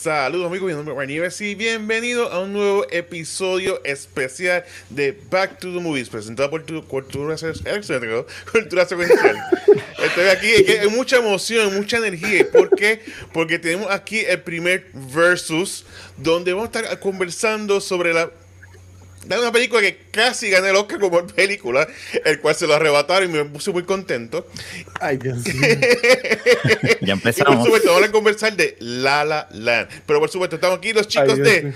Saludos amigos, mi nombre es Nieves y bienvenido a un nuevo episodio especial de Back to the Movies, presentado por tu Cultura, cultura Secuencial. Estoy aquí, hay mucha emoción, mucha energía. ¿Por qué? Porque tenemos aquí el primer versus, donde vamos a estar conversando sobre la de una película que casi gané el Oscar como película, el cual se lo arrebataron y me puse muy contento. Ay, Dios mío. ya empezamos. Y por supuesto, vamos a conversar de La La Land. Pero por supuesto, estamos aquí los chicos de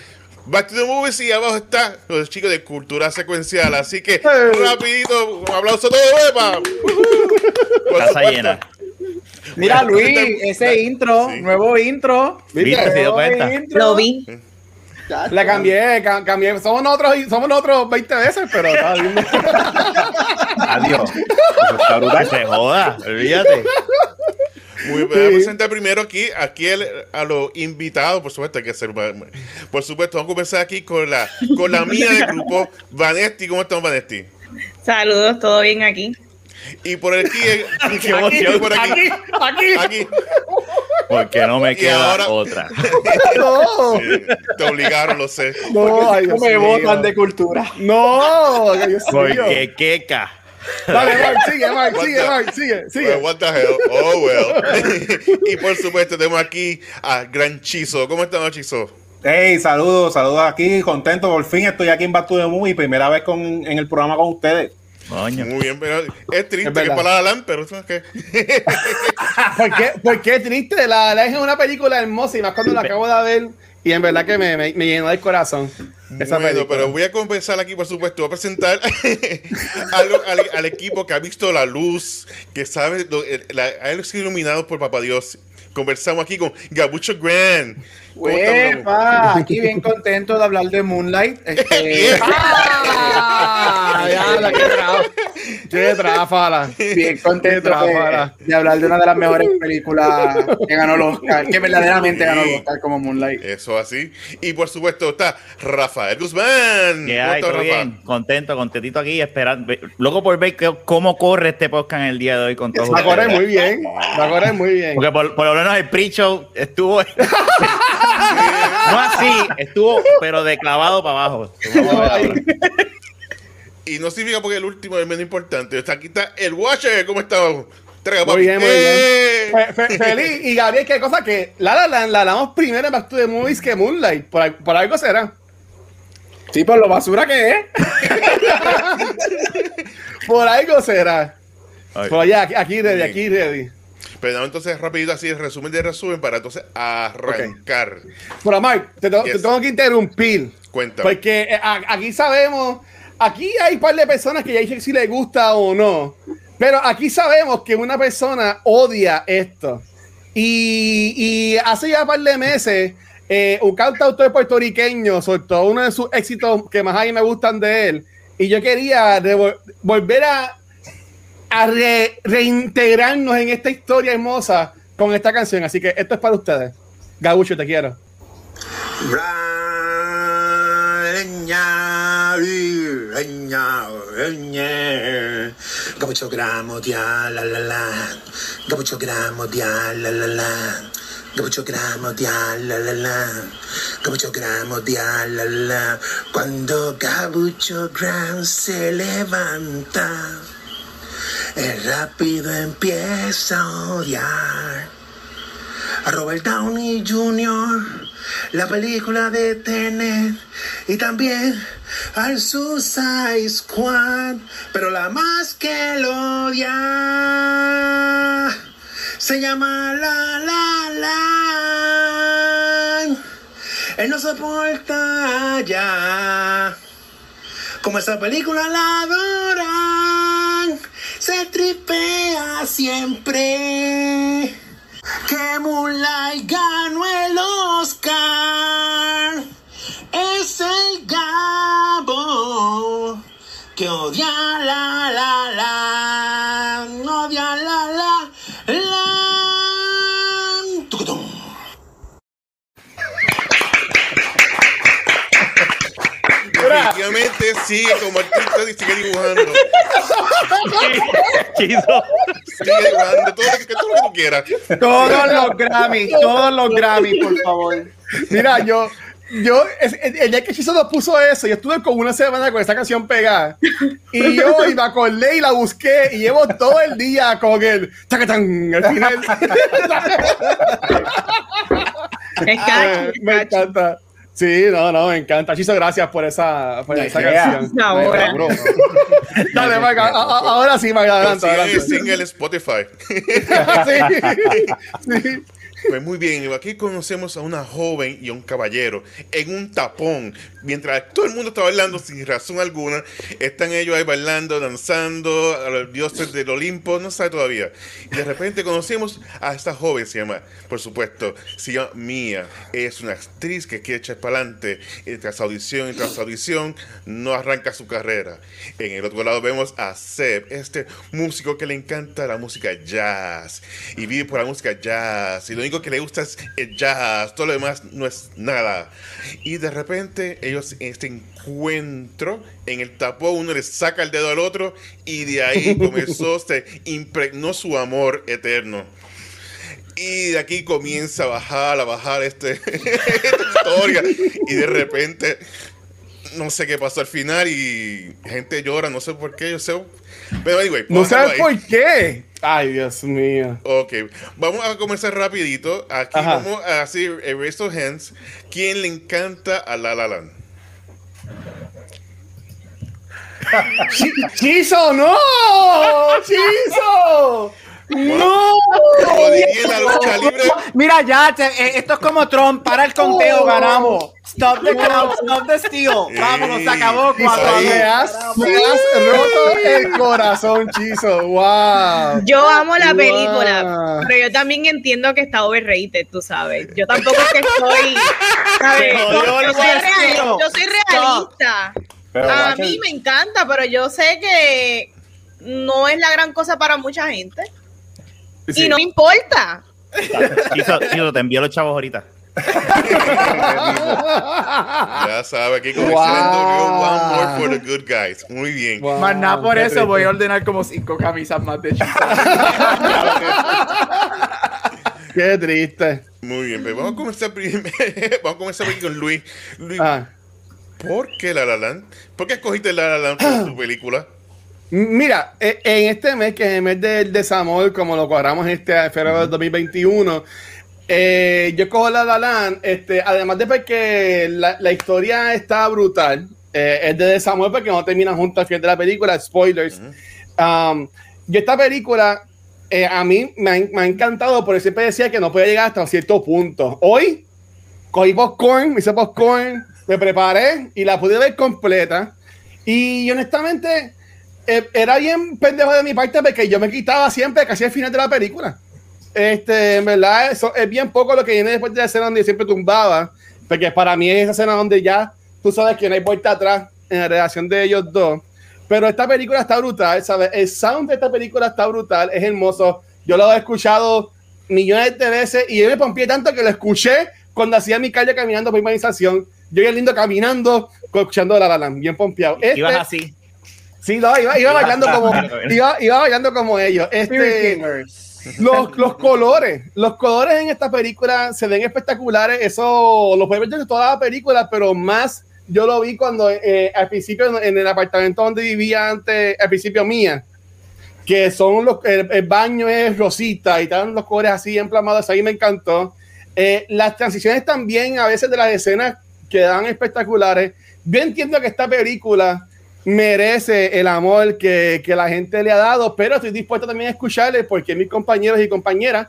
Back to the Movies y abajo están los chicos de Cultura Secuencial. Así que, rapidito, un aplauso a todos, ¡epa! Casa llena. Mira, Luis, ese intro, nuevo intro. ¿Viste? ¿Te dio cuenta? Lo vi. La cambié, cambié. Somos nosotros, somos nosotros 20 veces, pero está bien. Adiós. Que se joda, olvídate. Muy bien, a presentar primero aquí, aquí a los invitados, por supuesto, hay que ser. Por supuesto, vamos a comenzar aquí con la, con la mía del grupo, Vanesti. ¿Cómo estamos, Vanesti? Saludos, todo bien aquí. Y por aquí, qué emoción. por aquí, aquí, aquí. Porque no me queda ahora- otra. No, Sí, te obligaron, lo sé. no, ay, Dios me mío. botan de cultura. No, Dios mío. Porque queca. Dale, Mark, sigue, Mark, sigue, the- Mark, sigue, Well, sigue. what the hell? Oh, well. y por supuesto, tenemos aquí a Gran Chizo. ¿Cómo estamos, Chizo? Hey, saludos, saludos aquí, contento, por fin estoy aquí en Back to the Movie, primera vez con, en el programa con ustedes. Muy bien, pero es triste Es que para la LAN, pero eso es que. ¿Por qué, por qué triste? La, la es una película hermosa y más cuando la acabo de ver y en verdad que me, me, me llenó el corazón. Esa bueno, película. pero voy a comenzar aquí, por supuesto. Voy a presentar algo al, al equipo que ha visto la luz, que sabe, lo- la- ha sido iluminado por Papá Dios. Conversamos aquí con Gabucho Grand. Uepa, aquí bien contento de hablar de Moonlight. Este. ¡Ah! Ya, la que trafa. Qué tráfala. bien contento tráfala. de, de hablar de una de las mejores películas que ganó el Oscar, que verdaderamente ganó el Oscar como Moonlight. Eso así. Y por supuesto está Rafael Guzmán. ¿Qué ¿Cómo hay? estás, ¿Todo Rafa? bien? Contento, contentito aquí, esperando. Loco por ver que- cómo corre este podcast en el día de hoy con todos Va a correr ustedes. muy bien. Va a correr muy bien. Porque por, por lo menos el pre-show estuvo. no así, estuvo, pero de clavado para abajo. Y no significa porque el último es menos importante. Está aquí está el Watcher. ¿Cómo está? Traiga, Muy bien, muy ¡Eh! Fe- fe- feliz. Y Gabriel, qué cosa que la la la la hablamos primero en Back to the Movies que Moonlight. Por, por algo será. Sí, por lo basura que es. Por algo será. Ay. Pero ya, aquí, aquí ready, aquí ready. Pero no, entonces, rapidito así, resumen de resumen para entonces arrancar. Pero Mark, te, Yes. te tengo que interrumpir. Cuéntame. Porque eh, aquí sabemos, aquí hay un par de personas que ya dicen si les gusta o no. Pero aquí sabemos que una persona odia esto. Y, y hace ya un par de meses, eh, un cantautor puertorriqueño soltó uno de sus éxitos que más a mí me gustan de él. Y yo quería volver a, a re- reintegrarnos en esta historia hermosa con esta canción. Así que esto es para ustedes. Gabucho, te quiero. Gabucho gramo dia la la la Gabucho gramo dia la la la Gabucho gramo dia la la la Gabucho gramo dia la la la Cuando Gabucho Gram se levanta el rápido empieza a odiar a Robert Downey Jr., la película de Tenet y también al Suicide Squad, pero la más que lo odia se llama La La La. Él no soporta ya como esa película la adoran, se tripea siempre. Que Moonlight ganó el Oscar. Es el Gabo que odia la la la. No. Sigue como artista y sigue dibujando. Chizo. Sigue dibujando todo lo que, todo lo que tú quieras. Todos los Grammys, todos los Grammys, por favor. Mira, yo, yo, el día que Chizo nos puso eso, yo estuve como una semana con esa canción pegada. Y yo y me acordé y la busqué y llevo todo el día con el tacatán al final. Es catchy, es me catchy. encanta. Sí, no, no, me encanta. Chizo, gracias por esa, por esa canción. Ahora. Bro, Dale, Maga, a- a- ahora sí, Maga, adelante, Consigan el single Spotify. Sí. Sí. Pues muy bien, aquí conocemos a una joven y a un caballero en un tapón. Mientras todo el mundo está bailando sin razón alguna, están ellos ahí bailando, danzando a los dioses del Olimpo, no sabe todavía. Y de repente conocemos a esta joven, se llama, por supuesto, se llama Mia. Es una actriz que quiere echar para adelante. Tras audición y tras audición, no arranca su carrera. En el otro lado vemos a Seb, este músico que le encanta la música jazz y vive por la música jazz. Y lo único que le gusta es el jazz, todo lo demás no es nada. Y de repente ellos en este encuentro, en el tapón, uno le saca el dedo al otro y de ahí comenzó, se impregnó su amor eterno. Y de aquí comienza a bajar, a bajar este, esta historia. Y de repente, no sé qué pasó al final y gente llora, no sé por qué, yo sé. Pero anyway, No sabes por qué. Ay, Dios mío. Ok, vamos a comenzar rapidito. Aquí Ajá. vamos a hacer a raise of hands. ¿Quién le encanta a La La Land? Chi- ¡Chizo, no! ¡Chizo! ¡No! Como la lucha libre, Mira, ya, eh, esto es como Trump. Para el conteo, ganamos. Stop the count, stop the steal. Vámonos, se acabó. Cuatro. Me has, me has roto el corazón, Chizo. ¡Wow! Yo amo la Wow. película, pero yo también entiendo que está overrated, tú sabes. Yo tampoco es que estoy, ¿sabes? Yo soy, real- yo soy realista. Pero, A mí me encanta, pero yo sé que no es la gran cosa para mucha gente. Sí. Y no me importa. Chizo, Chizo, te envío los chavos ahorita. Ya sabe, aquí como Wow. One more for the good guys. Muy bien. Wow, Más nada por qué eso triste. voy a ordenar como cinco camisas más de Chizo. Qué triste. Muy bien, pero vamos a comenzar primero. vamos a comenzar con Luis. Luis, Ah. ¿por qué La La Land? ¿Por qué escogiste La La Land para tu película? Mira, e- en este mes, que es el mes del desamor, como lo cuadramos este febrero del 2021, eh, yo cojo la La Land, este, además de porque la, la historia está brutal, eh, es de desamor porque no terminan juntos al final de la película, spoilers. Um, yo esta película, eh, a mí me ha, me ha encantado, pero siempre decía que no podía llegar hasta un cierto punto. Hoy, cogí popcorn, me hice popcorn, me preparé y la pude ver completa. Y honestamente, eh, era bien pendejo de mi parte porque yo me quitaba siempre casi al final de la película. Este, en verdad, eso es bien poco lo que viene después de la escena donde siempre tumbaba, porque para mí es esa escena donde ya tú sabes que no hay vuelta atrás en la relación de ellos dos. Pero esta película está brutal, ¿sabes? El sound de esta película está brutal, es hermoso. Yo lo he escuchado millones de veces y yo me pompié tanto que lo escuché cuando hacía mi calle caminando por urbanización. Yo bien lindo caminando, escuchando la la Land, bien pompeado. Este- Ibas así. Sí, no, iba, iba bailando como iba, iba bailando como ellos. Este, los, los colores, los colores en esta película se ven espectaculares. Eso lo puedes ver en toda la película, pero más yo lo vi cuando eh, al principio en, el apartamento donde vivía antes, al principio mía, que son los el, el baño es rosita y están los colores así emplamados. Ahí me encantó. Eh, las transiciones también a veces de las escenas quedan espectaculares. Yo entiendo que esta película merece el amor que, que la gente le ha dado, pero estoy dispuesto también a escucharle porque mis compañeros y compañeras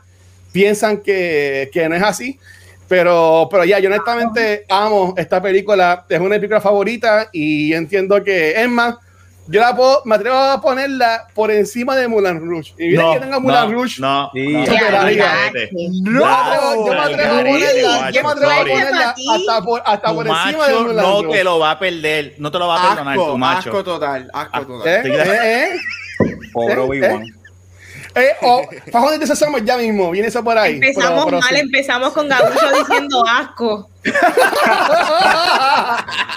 piensan que, que no es así. Pero, pero ya, yo honestamente amo esta película, es una película favorita y entiendo que, es más, yo la puedo, me atrevo a ponerla por encima de Mulan Rouge. Y mira que tenga Mulan Rouge. No, Sí. no, no, vete. Yo me atrevo- a ponerla, yo me atrevo a ponerla hasta por, hasta por encima de Mulan no Rouge. te lo va a perder, no te lo va a perdonar tu Asco, macho. asco total, asco Ah, total. ¿Eh? ¿Eh? ¿Eh? Pobre ¿Eh? Obi-Wan. Eh, oh, fajones de Sésamo ya mismo, viene eso por ahí. Empezamos Pero- pero mal, sí. empezamos con Gabucho diciendo asco.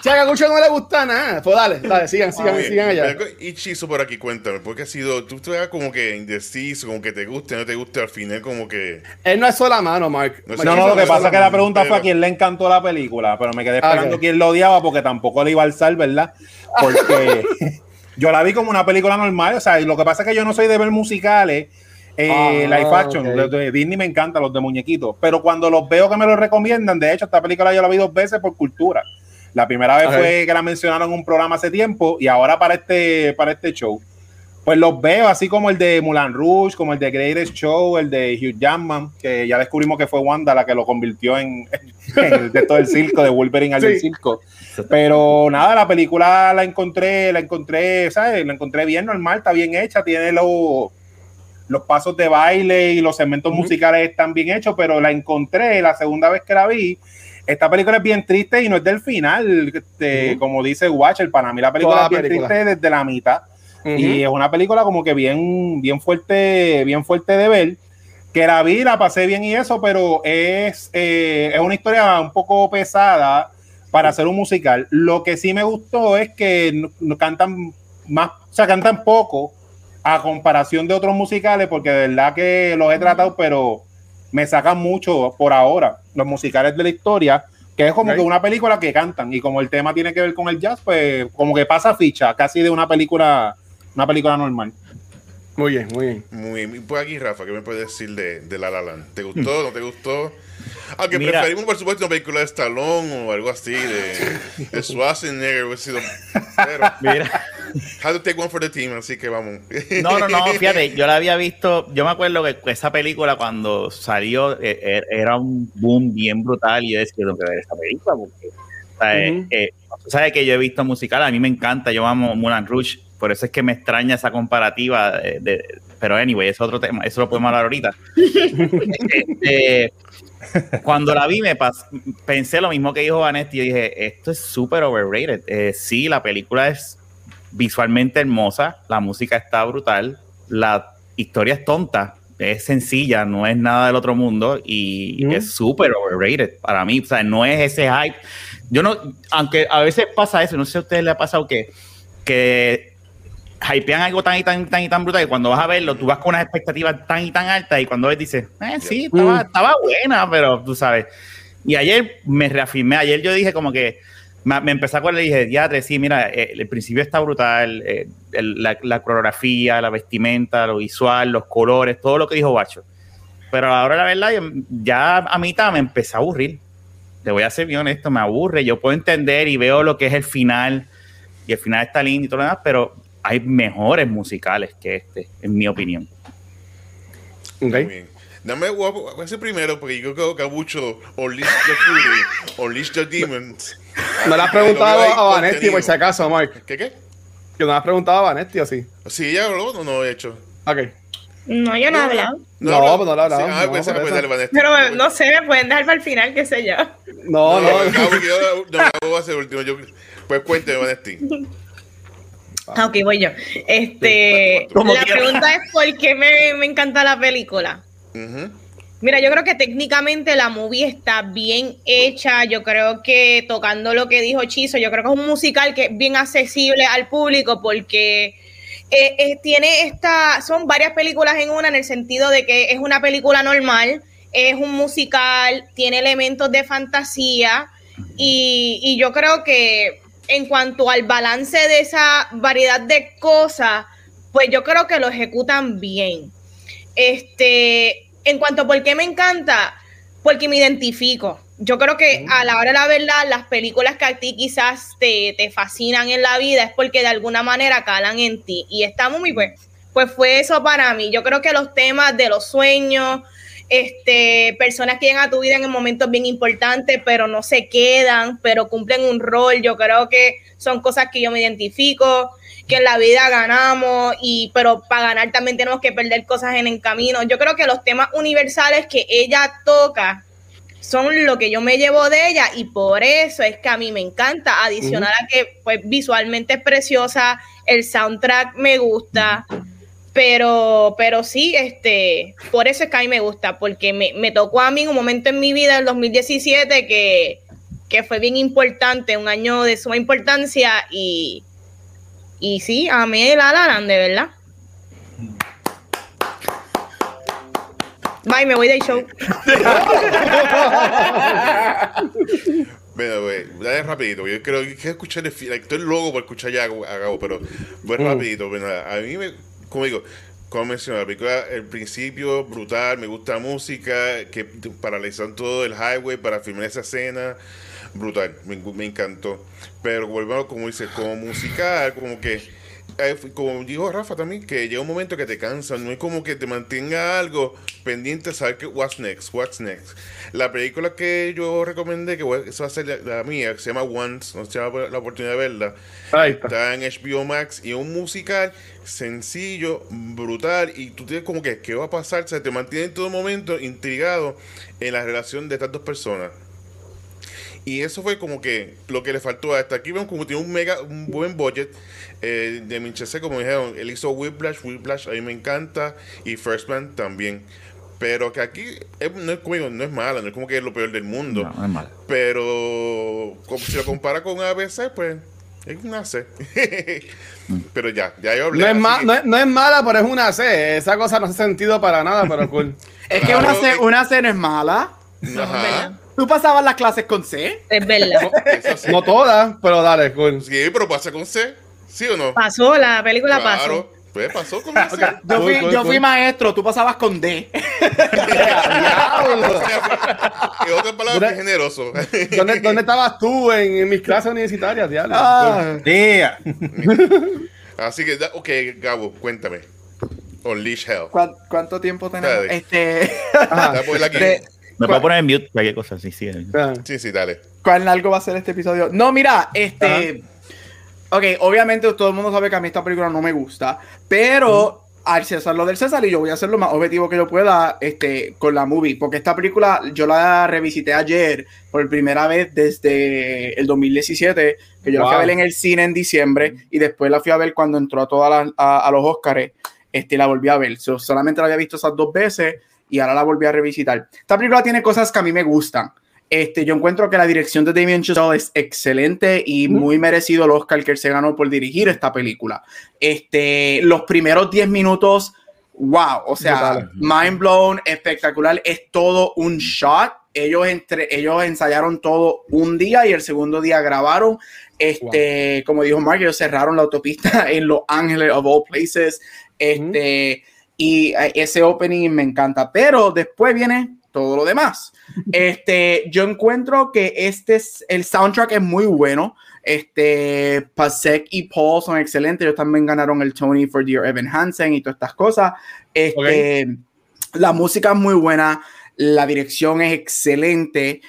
Si a Gagucho no le gusta nada, pues dale, dale, sigan, sigan, sigan allá. Y Chizo por aquí, cuéntame, porque ha sido, tú te como que indeciso, como que te guste, no te guste, al final como que... Él no es sola mano, Mark. No No, lo que pasa es que la pregunta pero- fue a quién le encantó la película, pero me quedé Ah, esperando ok. quién lo odiaba porque tampoco le iba a alzar, ¿verdad? Porque yo la vi como una película normal, o sea, y lo que pasa es que yo no soy de ver musicales, eh, Ah, live action, los de Disney me encantan, los de muñequitos, pero cuando los veo que me los recomiendan, de hecho, esta película yo la vi dos veces por cultura. La primera vez fue que la mencionaron en un programa hace tiempo y ahora para este, para este show. Pues los veo así como el de Mulan Rouge, como el de Greatest Show, el de Hugh Jackman, que ya descubrimos que fue Wanda la que lo convirtió en, en el de todo el circo, de Wolverine al Sí. del circo. Pero nada, la película la encontré, la encontré, ¿sabes? La encontré bien normal, está bien hecha, tiene los los pasos de baile y los segmentos musicales están bien hechos, pero la encontré la segunda vez que la vi. Esta película es bien triste y no es del final, este, como dice Watcher, para mí la película Toda es bien película. triste desde la mitad. Y es una película como que bien, bien fuerte, bien fuerte de ver. Que la vi, la pasé bien y eso, pero es, eh, es una historia un poco pesada para hacer un musical. Lo que sí me gustó es que no, no cantan más, o sea, cantan poco a comparación de otros musicales, porque de verdad que los he tratado, pero me sacan mucho por ahora los musicales de la historia, que es como que una película que cantan y como el tema tiene que ver con el jazz, pues como que pasa ficha casi de una película, una película normal. Muy bien, muy bien. Muy bien. Por aquí, Rafa, ¿qué me puedes decir de, de La La Land? ¿Te gustó? ¿No te gustó? Aunque Mira. preferimos, por supuesto, una película de Stallone o algo así, de, de Schwarzenegger. hubiese sido- Pero, Mira. had to take one for the team, así que vamos. No, no, no, fíjate, yo la había visto, yo me acuerdo que esa película cuando salió eh, eh, era un boom bien brutal y yo decía, tengo que ver esa película porque, o sea, eh, Ujú. eh, sabes que yo he visto musical, a mí me encanta, yo amo Mulan Rouge, por eso es que me extraña esa comparativa, de, de- pero anyway, es otro tema, eso lo podemos hablar ahorita. Este, cuando la vi, me pas- pensé lo mismo que dijo Vanetti. Yo dije, esto es súper overrated. Eh, sí, la película es visualmente hermosa, la música está brutal, la historia es tonta, es sencilla, no es nada del otro mundo y Mm. es súper overrated para mí. O sea, no es ese hype. Yo no, aunque a veces pasa eso, no sé si a ustedes les ha pasado que, que hypean algo tan y tan, tan y tan brutal que cuando vas a verlo, tú vas con unas expectativas tan y tan altas y cuando ves dices, eh, sí, estaba, Mm. estaba buena, pero tú sabes. Y ayer me reafirmé, ayer yo dije como que me, me empecé a acordar y dije, diatre, sí, mira, eh, el principio está brutal, eh, el- la, la coreografía, la vestimenta, lo visual, los colores, todo lo que dijo Bacho. Pero ahora la verdad, ya a mitad me empecé a aburrir. Te voy a ser bien honesto, me aburre. Yo puedo entender y veo lo que es el final, y el final está lindo y todo lo demás, pero hay mejores musicales que este, en mi opinión. Ok. Muy bien. Dame, voy a- voy a hacer primero, porque yo creo que mucho Unleash the Fury, Unleash the Demons. No le has Lo preguntado a Vanetti por si acaso, Mark. ¿Qué qué? Que no le has preguntado a Vanetti o sí. ¿Sí ella habló o no he hecho? Ok. No, yo no he hablado. No, pues no he hablado, Sí, ah, no, pues, por pues, eso. dale, Vanessa. Pero eh, no sé, me pueden dejar para el final, qué sé yo. No, No, no. no, Gabo, yo- no, Gabo va a ser el último. Yo, pues cuénteme, Vanesti. Ah, ok, voy yo. Este, la quiera. pregunta es por qué me, me encanta la película. Mira, yo creo que técnicamente la movie está bien hecha. Yo creo que tocando lo que dijo Chizo, yo creo que es un musical que es bien accesible al público porque eh, eh, tiene esta, son varias películas en una en el sentido de que es una película normal, es un musical, tiene elementos de fantasía y, y yo creo que en cuanto al balance de esa variedad de cosas, pues yo creo que lo ejecutan bien. Este, en cuanto a por qué me encanta, porque me identifico. Yo creo que a la hora de la verdad, las películas que a ti quizás te, te fascinan en la vida es porque de alguna manera calan en ti. Y esta muy pues, pues fue eso para mí. Yo creo que los temas de los sueños, este, personas que llegan a tu vida en momentos bien importantes, pero no se quedan, pero cumplen un rol. Yo creo que son cosas que yo me identifico, que en la vida ganamos, y, pero para ganar también tenemos que perder cosas en el camino. Yo creo que los temas universales que ella toca son lo que yo me llevo de ella y por eso es que a mí me encanta, adicional a que pues visualmente es preciosa, el soundtrack me gusta, pero, pero sí, este, por eso es que a mí me gusta, porque me, me tocó a mí un momento en mi vida, en 2017, que que fue bien importante, un año de suma importancia y, y sí, a mí La La Land, de verdad. Bye, me voy del show. Mira, güey, dale rapidito. Yo creo que quiero escuchar el final. Estoy loco por escuchar ya a Gabo, pero voy Mm. rapidito. Mira, a mí me, como digo, como mencioné, la película, el principio brutal, me gusta la música, que paralizan todo el highway para filmar esa escena. Brutal, me, encantó. Pero volvemos, como dice, como musical, como que como dijo Rafa también, que llega un momento que te cansa, no es como que te mantenga algo pendiente, saber que what's next, what's next. La película que yo recomendé, que voy- esa va a ser la, la mía, que se llama Once, no se llama la oportunidad de verla, Ahí está. está en HBO Max y es un musical sencillo, brutal, y tú tienes como que, ¿qué va a pasar? O sea, te mantiene en todo momento intrigado en la relación de estas dos personas. Y eso fue como que lo que le faltó a esta. Aquí vemos como tiene un mega, un buen budget. Eh, de Minchese, como dijeron, él hizo Whiplash, Whiplash a mí me encanta. Y First Man también. Pero que aquí es- no, es, como no es mala, no es como que es lo peor del mundo. No, no es malo. Pero como si lo compara con ABC, pues es una C. pero ya, ya yo hablé. No es, ma- que- no, es, no es mala, pero es una C. Esa cosa no hace sentido para nada, pero cool. Es que Claro, una C, una C no es mala. Ajá. Tú pasabas las clases con C. Es verdad. Eso sí. No todas, pero dale, cool. Sí, pero pasa con C. ¿Sí o no? Pasó, la película pasó. Claro. Pues pasó con C. Yo fui, yo maestro, tú pasabas con D. En otras palabras, generoso. ¿Dónde, dónde estabas tú en, en mis clases universitarias, diablo? Ah. Yeah. Así que, ok, Gabo, cuéntame. Unleash Hell. ¿Cuán- ¿Cuánto tiempo tenemos? Dale. Este, Ajá. Me puedo poner en mute, cualquier cosa, sí, sí. Ah. Sí, sí, dale. ¿Cuán largo va a ser este episodio? No, mira, este. Ok, obviamente todo el mundo sabe que a mí esta película no me gusta, pero al César lo del César y yo voy a hacer lo más objetivo que yo pueda este, con la movie, porque esta película yo la revisité ayer por primera vez desde el 2017, que yo la fui a Wow. ver en el cine en diciembre y después la fui a ver cuando entró a, todas las- a, a los Oscars, este, la volví a ver. So, solamente la había visto esas dos veces y ahora la volví a revisitar. Esta película tiene cosas que a mí me gustan. Este, yo encuentro que la dirección de Damien Chazelle es excelente y muy merecido el Oscar que él se ganó por dirigir esta película. Este, los primeros 10 minutos, wow, o sea, mind blown, espectacular, es todo un shot. Ellos, entre, ellos ensayaron todo un día y el segundo día grabaron. Este, como dijo Mark, ellos cerraron la autopista en Los Ángeles, of all places. Este, y eh, ese opening me encanta, pero después viene todo lo demás. Este, yo encuentro que este es, el soundtrack es muy bueno. Este, Pasek y Paul son excelentes. Ellos también ganaron el Tony for Dear Evan Hansen y todas estas cosas. Este, La música es muy buena, la dirección es excelente.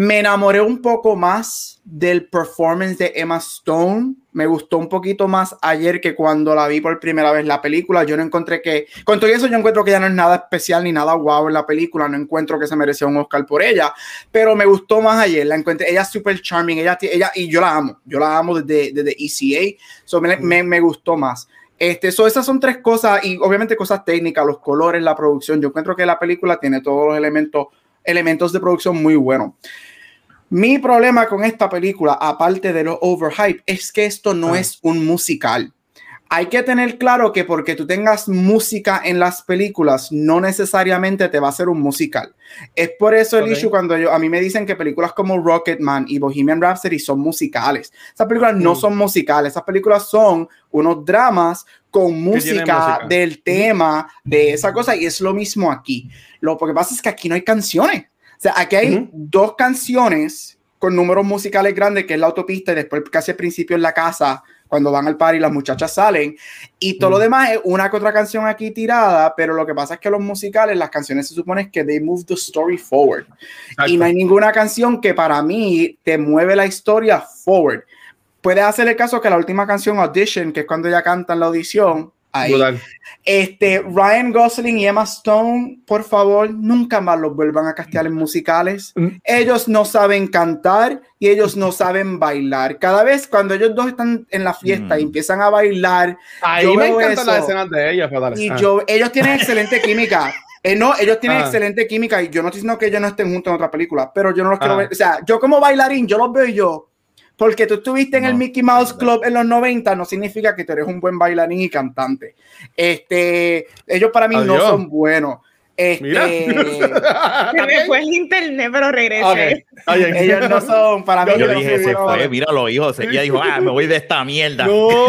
Me enamoré un poco más del performance de Emma Stone. Me gustó un poquito más ayer que cuando la vi por primera vez la película. Yo no encontré que, con todo eso, yo encuentro que ya no es nada especial ni nada guau en la película. No encuentro que se merecía un Oscar por ella, pero me gustó más ayer. La encontré, ella es super charming, ella, y yo la amo. Yo la amo desde, desde ECA. So, me, me, me gustó más. Este, so esas son tres cosas y obviamente cosas técnicas, los colores, la producción. Yo encuentro que la película tiene todos los elementos, elementos de producción muy buenos. Mi problema con esta película, aparte de los overhype, es que esto no Ah. es un musical. Hay que tener claro que porque tú tengas música en las películas, no necesariamente te va a ser un musical. Es por eso el Ok. issue cuando yo, a mí me dicen que películas como Rocketman y Bohemian Rhapsody son musicales. Esas películas no Mm. son musicales, esas películas son unos dramas con música, música. del tema, de esa cosa, y es lo mismo aquí. Lo que pasa es que aquí no hay canciones. O sea, aquí hay dos canciones con números musicales grandes, que es la autopista, y después casi al principio en la casa, cuando van al par y las muchachas salen. Y todo lo demás es una que otra canción aquí tirada, pero lo que pasa es que los musicales, las canciones se supone que they move the story forward. Y no hay ninguna canción que para mí te mueve la historia forward. Puedes hacer el caso que la última canción Audition, que es cuando ella canta en la audición, ahí. Este, Ryan Gosling y Emma Stone, por favor, nunca más los vuelvan a castear en musicales. Mm. Ellos no saben cantar y ellos no saben bailar. Cada vez cuando ellos dos están en la fiesta Mm. y empiezan a bailar, Ahí yo me encantan las escenas de ella, pero dale. y Ah. yo, ellos tienen excelente química. Eh, no, ellos tienen Ah. excelente química y yo no estoy diciendo que ellos no estén juntos en otra película, pero yo no los quiero Ah. ver. O sea, yo como bailarín, yo los veo y yo. Porque tú estuviste en el. Mickey Mouse Club en los 90, no significa que tú eres un buen bailarín y cantante. Este, ellos para mí no son buenos. Este, Mira. Se me fue el internet, pero regresé. Ok, está bien. ellos no son, para mí, Yo no dije, se fue, míralo, hijo. Se- Ella dijo, ah, me voy de esta mierda. No.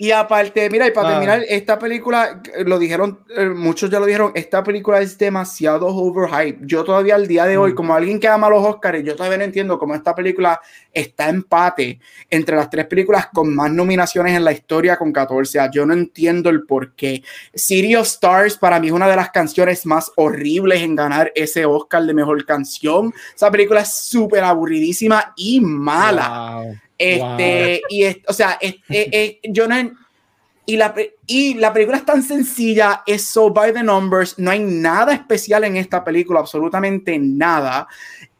Y aparte, mira, y para Ah. terminar, esta película, lo dijeron, eh, muchos ya lo dijeron, esta película es demasiado overhype. Yo todavía al día de hoy, Mm. como alguien que ama los Oscars, yo todavía no entiendo cómo esta película está empate entre las tres películas con más nominaciones en la historia con 14. Yo no entiendo el por qué. City of Stars para mí es una de las canciones más horribles en ganar ese Oscar de mejor canción. Esa película es súper aburridísima y mala. Wow. Este, y es, o sea, es- es- yo no. Y la, y la película es tan sencilla, es so by the numbers, no hay nada especial en esta película, absolutamente nada.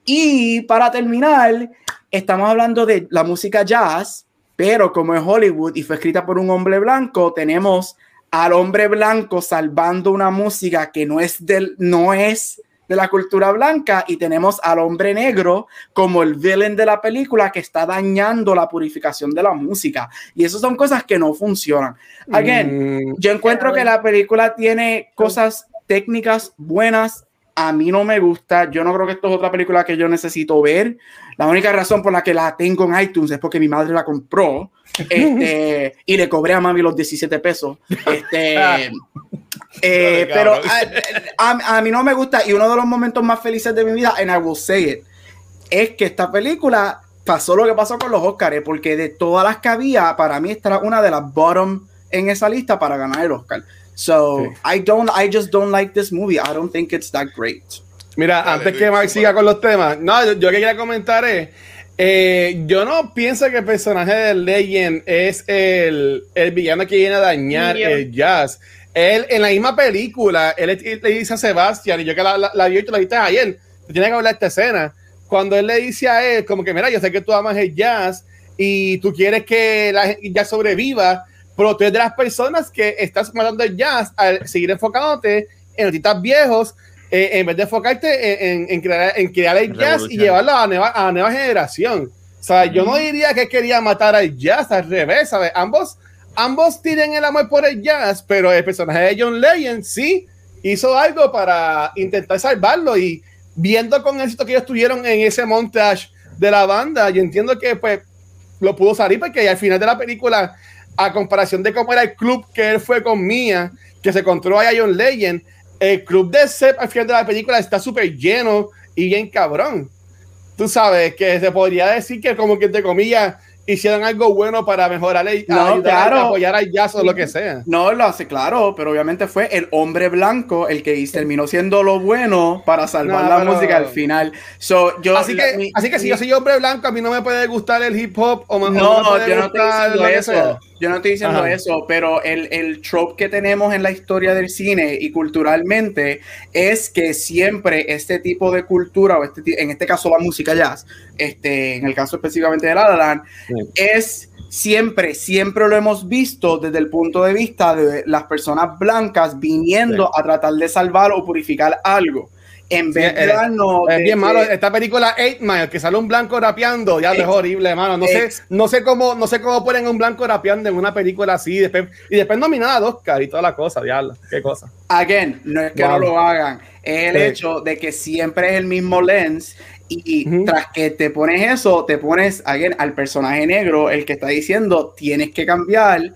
Y para terminar, estamos hablando de la música jazz, pero como es Hollywood y fue escrita por un hombre blanco, tenemos al hombre blanco salvando una música que no es del, no es de la cultura blanca y tenemos al hombre negro como el villain de la película que está dañando la purificación de la música. Y eso son cosas que no funcionan. Again, Mm, yo encuentro que la película tiene cosas técnicas buenas. A mí no me gusta. Yo no creo que esto es otra película que yo necesito ver. La única razón por la que la tengo en iTunes es porque mi madre la compró este, y le cobré a mami los 17 pesos. Este, eh, Ay, pero cabrón. a, a- a mí no me gusta. Y uno de los momentos más felices de mi vida, and I will say it, es que esta película pasó lo que pasó con los Oscars, porque de todas las que había, para mí esta era una de las bottom en esa lista para ganar el Oscar. So Sí. I don't, I just don't like this movie. I don't think it's that great. Mira, Dale, antes Luis, que Mark siga con los temas, no, yo, yo que quería comentar es, eh, yo no pienso que el personaje de Legend es el, el villano que viene a dañar el jazz. Él, en la misma película, él le le dice a Sebastián, y yo que la, la, la vi y tú la viste ayer, te tiene que hablar esta escena, cuando él le dice a él, como que, mira, yo sé que tú amas el jazz y tú quieres que la jazz sobreviva, pero tú eres de las personas que estás matando el jazz al seguir enfocándote en artistas viejos eh, en vez de enfocarte en, en- en crear, en crear el jazz y llevarlo a la nueva, a nueva generación. O sea, yo no diría que quería matar al jazz, al revés, ¿sabes? Ambos, ambos tienen el amor por el jazz, pero el personaje de John Legend sí hizo algo para intentar salvarlo y viendo con éxito que ellos tuvieron en ese montage de la banda, yo entiendo que pues lo pudo salir porque al final de la película, a comparación de cómo era el club que él fue con Mia, que se encontró ahí a John Legend, el club de Seth al final de la película está súper lleno y bien cabrón. Tú sabes que se podría decir que como que entre comillas hicieron algo bueno para mejorar el, No, ayudar claro. a apoyar al jazz o lo que sea. No lo hace claro, pero obviamente fue el hombre blanco el que terminó siendo lo bueno para salvar No, la pero- música al final. So, yo, Así la- que, mi- así que si mi- yo soy hombre blanco, a mí no me puede gustar el hip hop o, me- o me No, puede yo no gustar eso. Yo no estoy diciendo Ajá. eso, pero el, el trope que tenemos en la historia del cine y culturalmente es que siempre este tipo de cultura, o este, en este caso la música jazz, este, en el caso específicamente de La La Land, es siempre, siempre lo hemos visto desde el punto de vista de las personas blancas viniendo a tratar de salvar o purificar algo. En vez de eh, darnos Es bien malo. Esta película 8 Mile, que sale un blanco rapeando, ya es horrible, hermano. No sé, no sé cómo, no sé cómo ponen un blanco rapeando en una película así, y después, y después nominada a Oscar y toda la cosa, diablo. Qué cosa. Again, no es que Wow. no lo hagan, es el Sí. hecho de que siempre es el mismo lens y tras que te pones eso, te pones again, al personaje negro, el que está diciendo tienes que cambiar.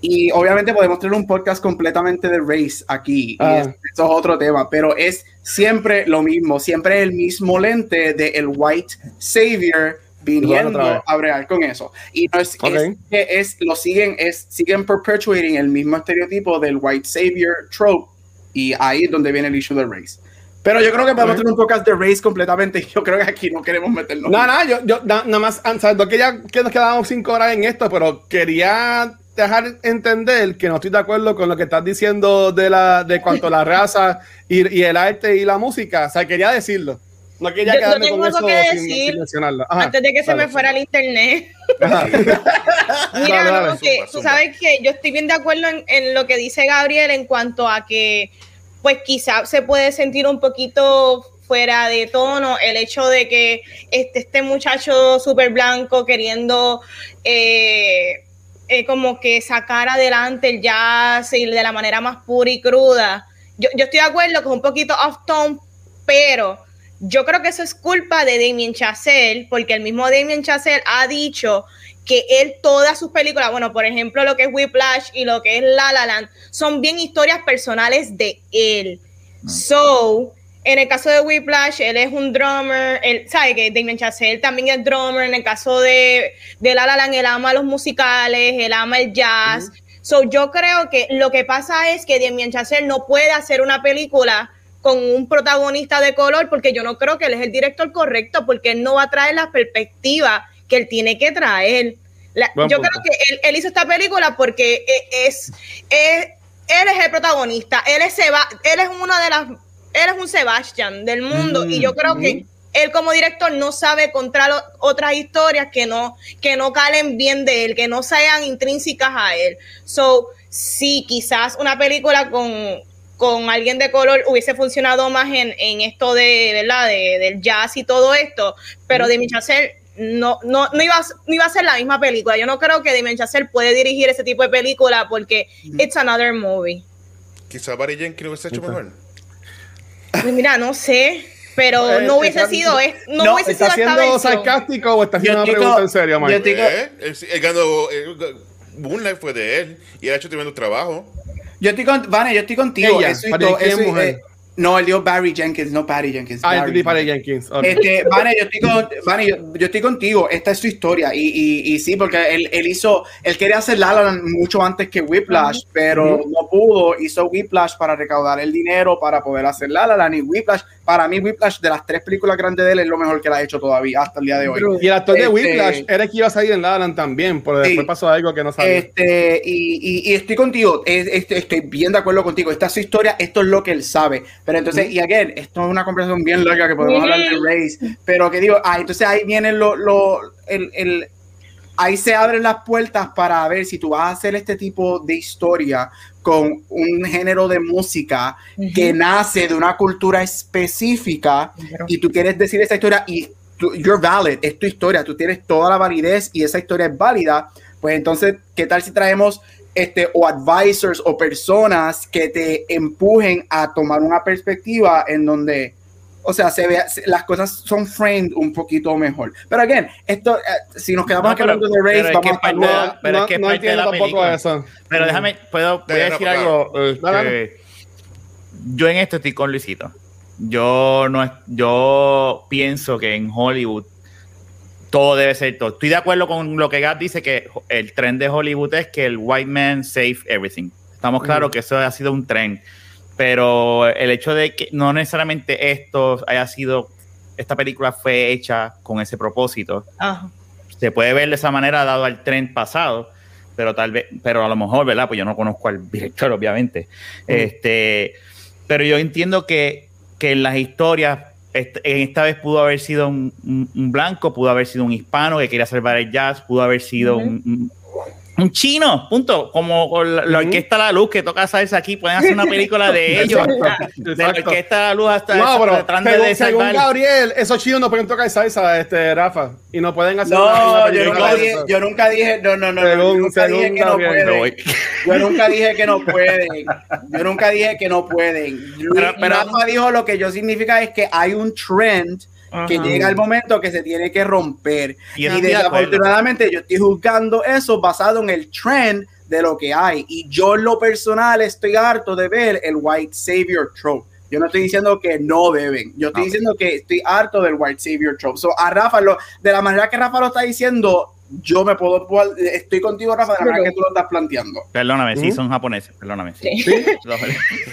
Y obviamente podemos tener un podcast completamente de race aquí, y Ah. es- eso es otro tema, pero es siempre lo mismo, siempre el mismo lente de el white savior viniendo a bregar con eso. Y no es, Ok. es que es, lo siguen, es, siguen perpetuating el mismo estereotipo del white savior trope y ahí es donde viene el issue de race. Pero yo creo que podemos tener un podcast de race completamente. Yo creo que aquí no queremos meternos. No, no, yo, yo na- nada más, o sea, no quería que nos quedábamos cinco horas en esto, pero quería dejar entender que no estoy de acuerdo con lo que estás diciendo de la de cuanto a la raza y, y el arte y la música. O sea, quería decirlo. No quería Yo- yo quedarme tengo con algo eso que decir sin mencionarlo. Ajá, Antes de que se me fuera el internet. Mira, Dale, no, que tú sabes que yo estoy bien de acuerdo en, en lo que dice Gabriel en cuanto a que, pues quizá se puede sentir un poquito fuera de tono el hecho de que este, este muchacho súper blanco queriendo eh, eh, como que sacar adelante el jazz y de la manera más pura y cruda. Yo, yo estoy de acuerdo que es un poquito off tone, pero yo creo que eso es culpa de Damien Chazelle, porque el mismo Damien Chazelle ha dicho que él todas sus películas, bueno, por ejemplo, lo que es Whiplash y lo que es La La Land, son bien historias personales de él. So, en el caso de Whiplash, él es un drummer, él sabe que Damien Chazelle también es drummer, en el caso de, de La La Land, él ama los musicales, él ama el jazz. So, yo creo que lo que pasa es que Damien Chazelle no puede hacer una película con un protagonista de color porque yo no creo que él es el director correcto porque él no va a traer la perspectiva que él tiene que traer. La- yo punto. creo que él, él hizo esta película porque e- es, es- él es el protagonista, él es él es uno de las él es un Sebastian del mundo y yo creo que él como director no sabe encontrar o- otras historias que no que no calen bien de él, que no sean intrínsecas a él. So, sí, quizás una película con con alguien de color hubiese funcionado más en, en esto de, ¿verdad? De, del jazz y todo esto, pero Damien Chazelle no, no, no, iba, a- no iba a ser la misma película. Yo no creo que Damien Chazelle puede dirigir ese tipo de película porque it's another movie. Quizá Barry Jenkins lo hubiese hecho mejor. Pues mira, no sé, pero Eh, no hubiese está- sido, es- no, no, hubiese ¿Está sido esta siendo sarcástico o está haciendo Yo una digo- pregunta en serio, yo Mike? digo- Eh, él, él ganó. él- Moonlight fue de él. Y él ha hecho tremendo trabajo. Yo estoy con, Vane, yo estoy contigo. Ella, Eso y todo, eh, no, él dijo Barry Jenkins, no Patty Jenkins. Ah, entendí para Jenkins. Jenkins. ok. Este, Vane, yo estoy, con, Vane, yo, yo estoy contigo. Esta es su historia. Y, y, y sí, porque él, él hizo, él quería hacer La mucho antes que Whiplash, pero no pudo. Hizo Whiplash para recaudar el dinero para poder hacer La La Land. Y Whiplash, para mí, Whiplash de las tres películas grandes de él es lo mejor que la ha hecho todavía hasta el día de hoy. Y el actor de Este- Whiplash era el que iba a salir en La Land también, pero Sí. después pasó algo que no sabía. Este, y, y- y estoy contigo, es- este, estoy bien de acuerdo contigo. Esta es su historia, esto es lo que él sabe. Pero entonces, y again, esto es una conversación bien larga que podemos hablar de Race. Pero que digo, ah, entonces ahí viene lo, lo, el, el- ahí se abren las puertas para ver si tú vas a hacer este tipo de historia con un género de música que nace de una cultura específica y tú quieres decir esa historia y tú- you're valid, es tu historia, tú tienes toda la validez y esa historia es válida, pues entonces, ¿qué tal si traemos este o advisors o personas que te empujen a tomar una perspectiva en donde o sea, se se- las cosas son framed un poquito mejor. Pero again, esto, eh, si nos quedamos No, hablando de Race, pero es vamos que a mal. pero es que es parte de entiendo la tampoco película. eso. Pero déjame, puedo, voy a Dale, decir algo. Este, yo en esto estoy con Luisito. Yo no es- yo pienso que en Hollywood todo debe ser todo. Estoy de acuerdo con lo que Gab dice que el tren de Hollywood es que el white man save everything. Estamos claros que eso ha sido un tren. Pero el hecho de que no necesariamente esto haya sido, esta película fue hecha con ese propósito, Ajá. se puede ver de esa manera dado al tren pasado, pero tal vez, pero a lo mejor, ¿verdad? Pues yo no conozco al director, obviamente. Este, pero yo entiendo que, que en las historias, est- en esta vez pudo haber sido un, un- un blanco, pudo haber sido un hispano que quería salvar el jazz, pudo haber sido un- un chino, punto. Como con la, la orquesta La Luz que toca salsa aquí, pueden hacer una película de ellos. Exacto, De la exacto. orquesta La Luz hasta No, pero tratando según, de según. Gabriel, esos chinos no pueden tocar salsa, este, Rafa, y no pueden hacer No, una yo nunca, dije, yo nunca dije, no, no, no, no, Según- yo nunca dije que no pueden. Yo nunca dije que no pueden. Yo nunca dije que no pueden. Luis Pero- pero- Rafa dijo lo que yo significa es que hay un trend que llega el momento que se tiene que romper. Y Y, de desafortunadamente yo estoy juzgando eso basado en el trend de lo que hay. Y yo en lo personal estoy harto de ver el white savior trope. Yo no estoy diciendo que no deben. Yo estoy Ok. diciendo que estoy harto del white savior trope. So, a Rafa, lo- de la manera que Rafa lo está diciendo, yo me puedo, estoy contigo, Rafa, de la manera que tú lo estás planteando. Perdóname, sí, Ujú. son japoneses, perdóname. Sí. Sí.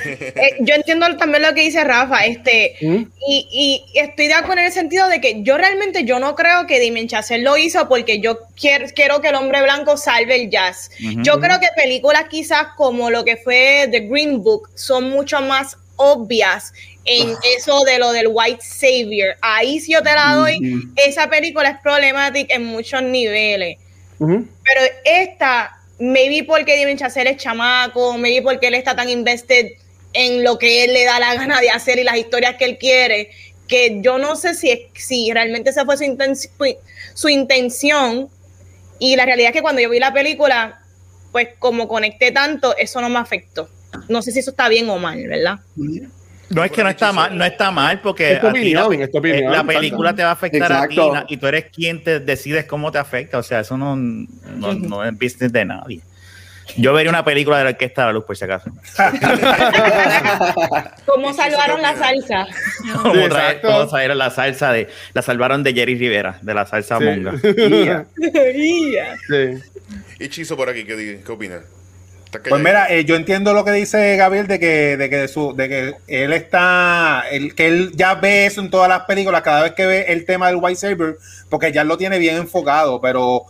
Eh, yo entiendo también lo que dice Rafa, este, ¿Mm? y, y estoy de acuerdo en el sentido de que yo realmente yo no creo que Damien Chazelle lo hizo porque yo quiero, quiero que el hombre blanco salve el jazz. Yo creo que películas quizás como lo que fue The Green Book son mucho más obvias en eso de lo del white savior. Ahí sí yo te la doy. Esa película es problemática en muchos niveles. Pero esta, maybe porque David Chazelle es chamaco, maybe porque él está tan invested en lo que él le da la gana de hacer y las historias que él quiere, que yo no sé si, si realmente esa fue su, su intención. Y la realidad es que cuando yo vi la película, pues como conecté tanto, eso no me afectó. No sé si eso está bien o mal, ¿verdad? No es que no está mal, no está mal porque la, película te va a afectar a ti y tú eres quien te decides cómo te afecta. O sea, eso no, no, es business de nadie. Yo vería una película de la orquesta de la luz, por si acaso. ¿Cómo salvaron la salsa? ¿Cómo, salvaron la salsa de la salvaron de Jerry Rivera, de la salsa monga. Y Chizo por aquí, ¿qué, qué opinas? Pues mira, eh, yo entiendo lo que dice Gabriel de que, de que, su, de que él está, el, que él ya ve eso en todas las películas, cada vez que ve el tema del White Saber, porque ya lo tiene bien enfocado, pero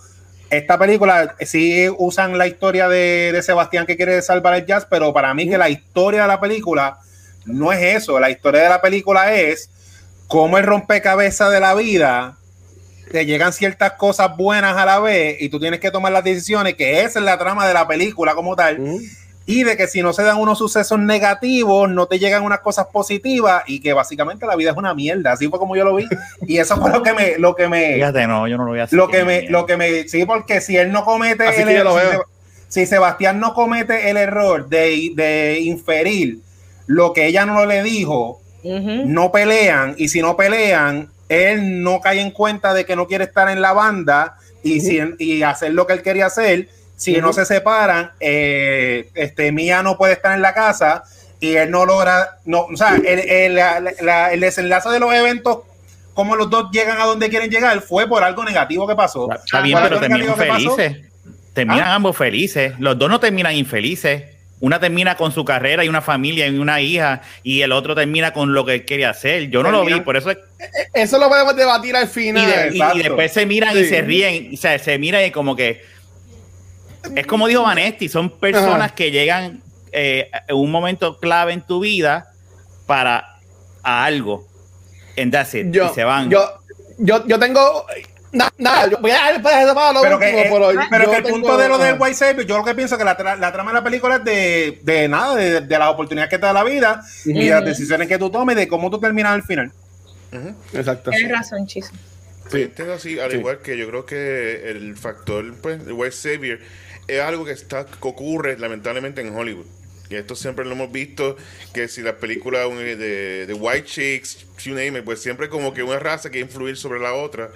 esta película sí usan la historia de, de Sebastián que quiere salvar el jazz, pero para mí que la historia de la película no es eso, la historia de la película es cómo el rompecabezas de la vida te llegan ciertas cosas buenas a la vez y tú tienes que tomar las decisiones, que esa es la trama de la película como tal. Y de que si no se dan unos sucesos negativos, no te llegan unas cosas positivas y que básicamente la vida es una mierda. Así fue como yo lo vi. Y eso fue lo que me, lo que me. Fíjate, no, yo no lo voy a hacer. Lo que me, lo que me, sí, porque si él no comete el error, si, Sebastián no comete el error de, de inferir lo que ella no le dijo, no pelean. Y si no pelean, él no cae en cuenta de que no quiere estar en la banda y, y hacer lo que él quería hacer. Si no se separan, eh, este, Mía no puede estar en la casa y él no logra, no, o sea, el, el, el desenlace de los eventos como los dos llegan a donde quieren llegar fue por algo negativo que pasó. Está bien, pero terminan felices. Terminan ¿Ah? ambos felices. Los dos no terminan infelices. Una termina con su carrera y una familia y una hija, y el otro termina con lo que él quería hacer. Yo no lo vi, por eso es... E-, eso lo podemos debatir al final. Y, después se miran y se ríen, o sea, se miran y como que. Es como dijo Vanesti, son personas que llegan eh, en un momento clave en tu vida para algo. En y se van. Yo, yo, yo tengo nada, yo voy a dejar para lo pero que, pero, pero que el punto de lo del White Savior, yo lo que pienso que la, la trama de la película es de, de nada, de, de, las oportunidades que te da la vida y las decisiones que tú tomes, de cómo tú terminas al final. Exacto. Tienes razón, Chiso. Sí. así, al igual que yo creo que el factor, pues, el White Savior es algo que está que ocurre lamentablemente en Hollywood. Y esto siempre lo hemos visto, que si la película de, de White Chicks, you name it, pues siempre como que una raza quiere influir sobre la otra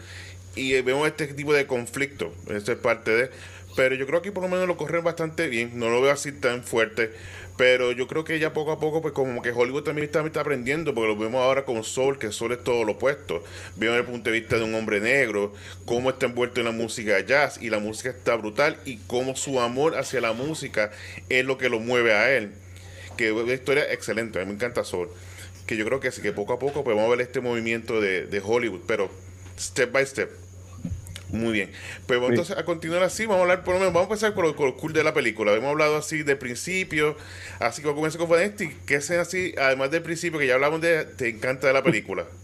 y vemos este tipo de conflicto. Eso es parte de. Pero yo creo que por lo menos lo corren bastante bien. No lo veo así tan fuerte. Pero yo creo que ya poco a poco, pues como que Hollywood también está, está aprendiendo, porque lo vemos ahora con Soul, que Soul es todo lo opuesto. Vemos el punto de vista de un hombre negro, cómo está envuelto en la música jazz, y la música está brutal, y cómo su amor hacia la música es lo que lo mueve a él. Que es una historia excelente, a mí me encanta Soul. Que yo creo que sí, que poco a poco pues vamos a ver este movimiento de, de Hollywood, pero step by step. Muy bien. Pues entonces a continuar así, vamos a hablar por lo menos, vamos a empezar con lo, cool de la película. Hemos hablado así de principio, así como comienza con Vanesti. ¿Qué es así, además del principio que ya hablamos de, te encanta de la película?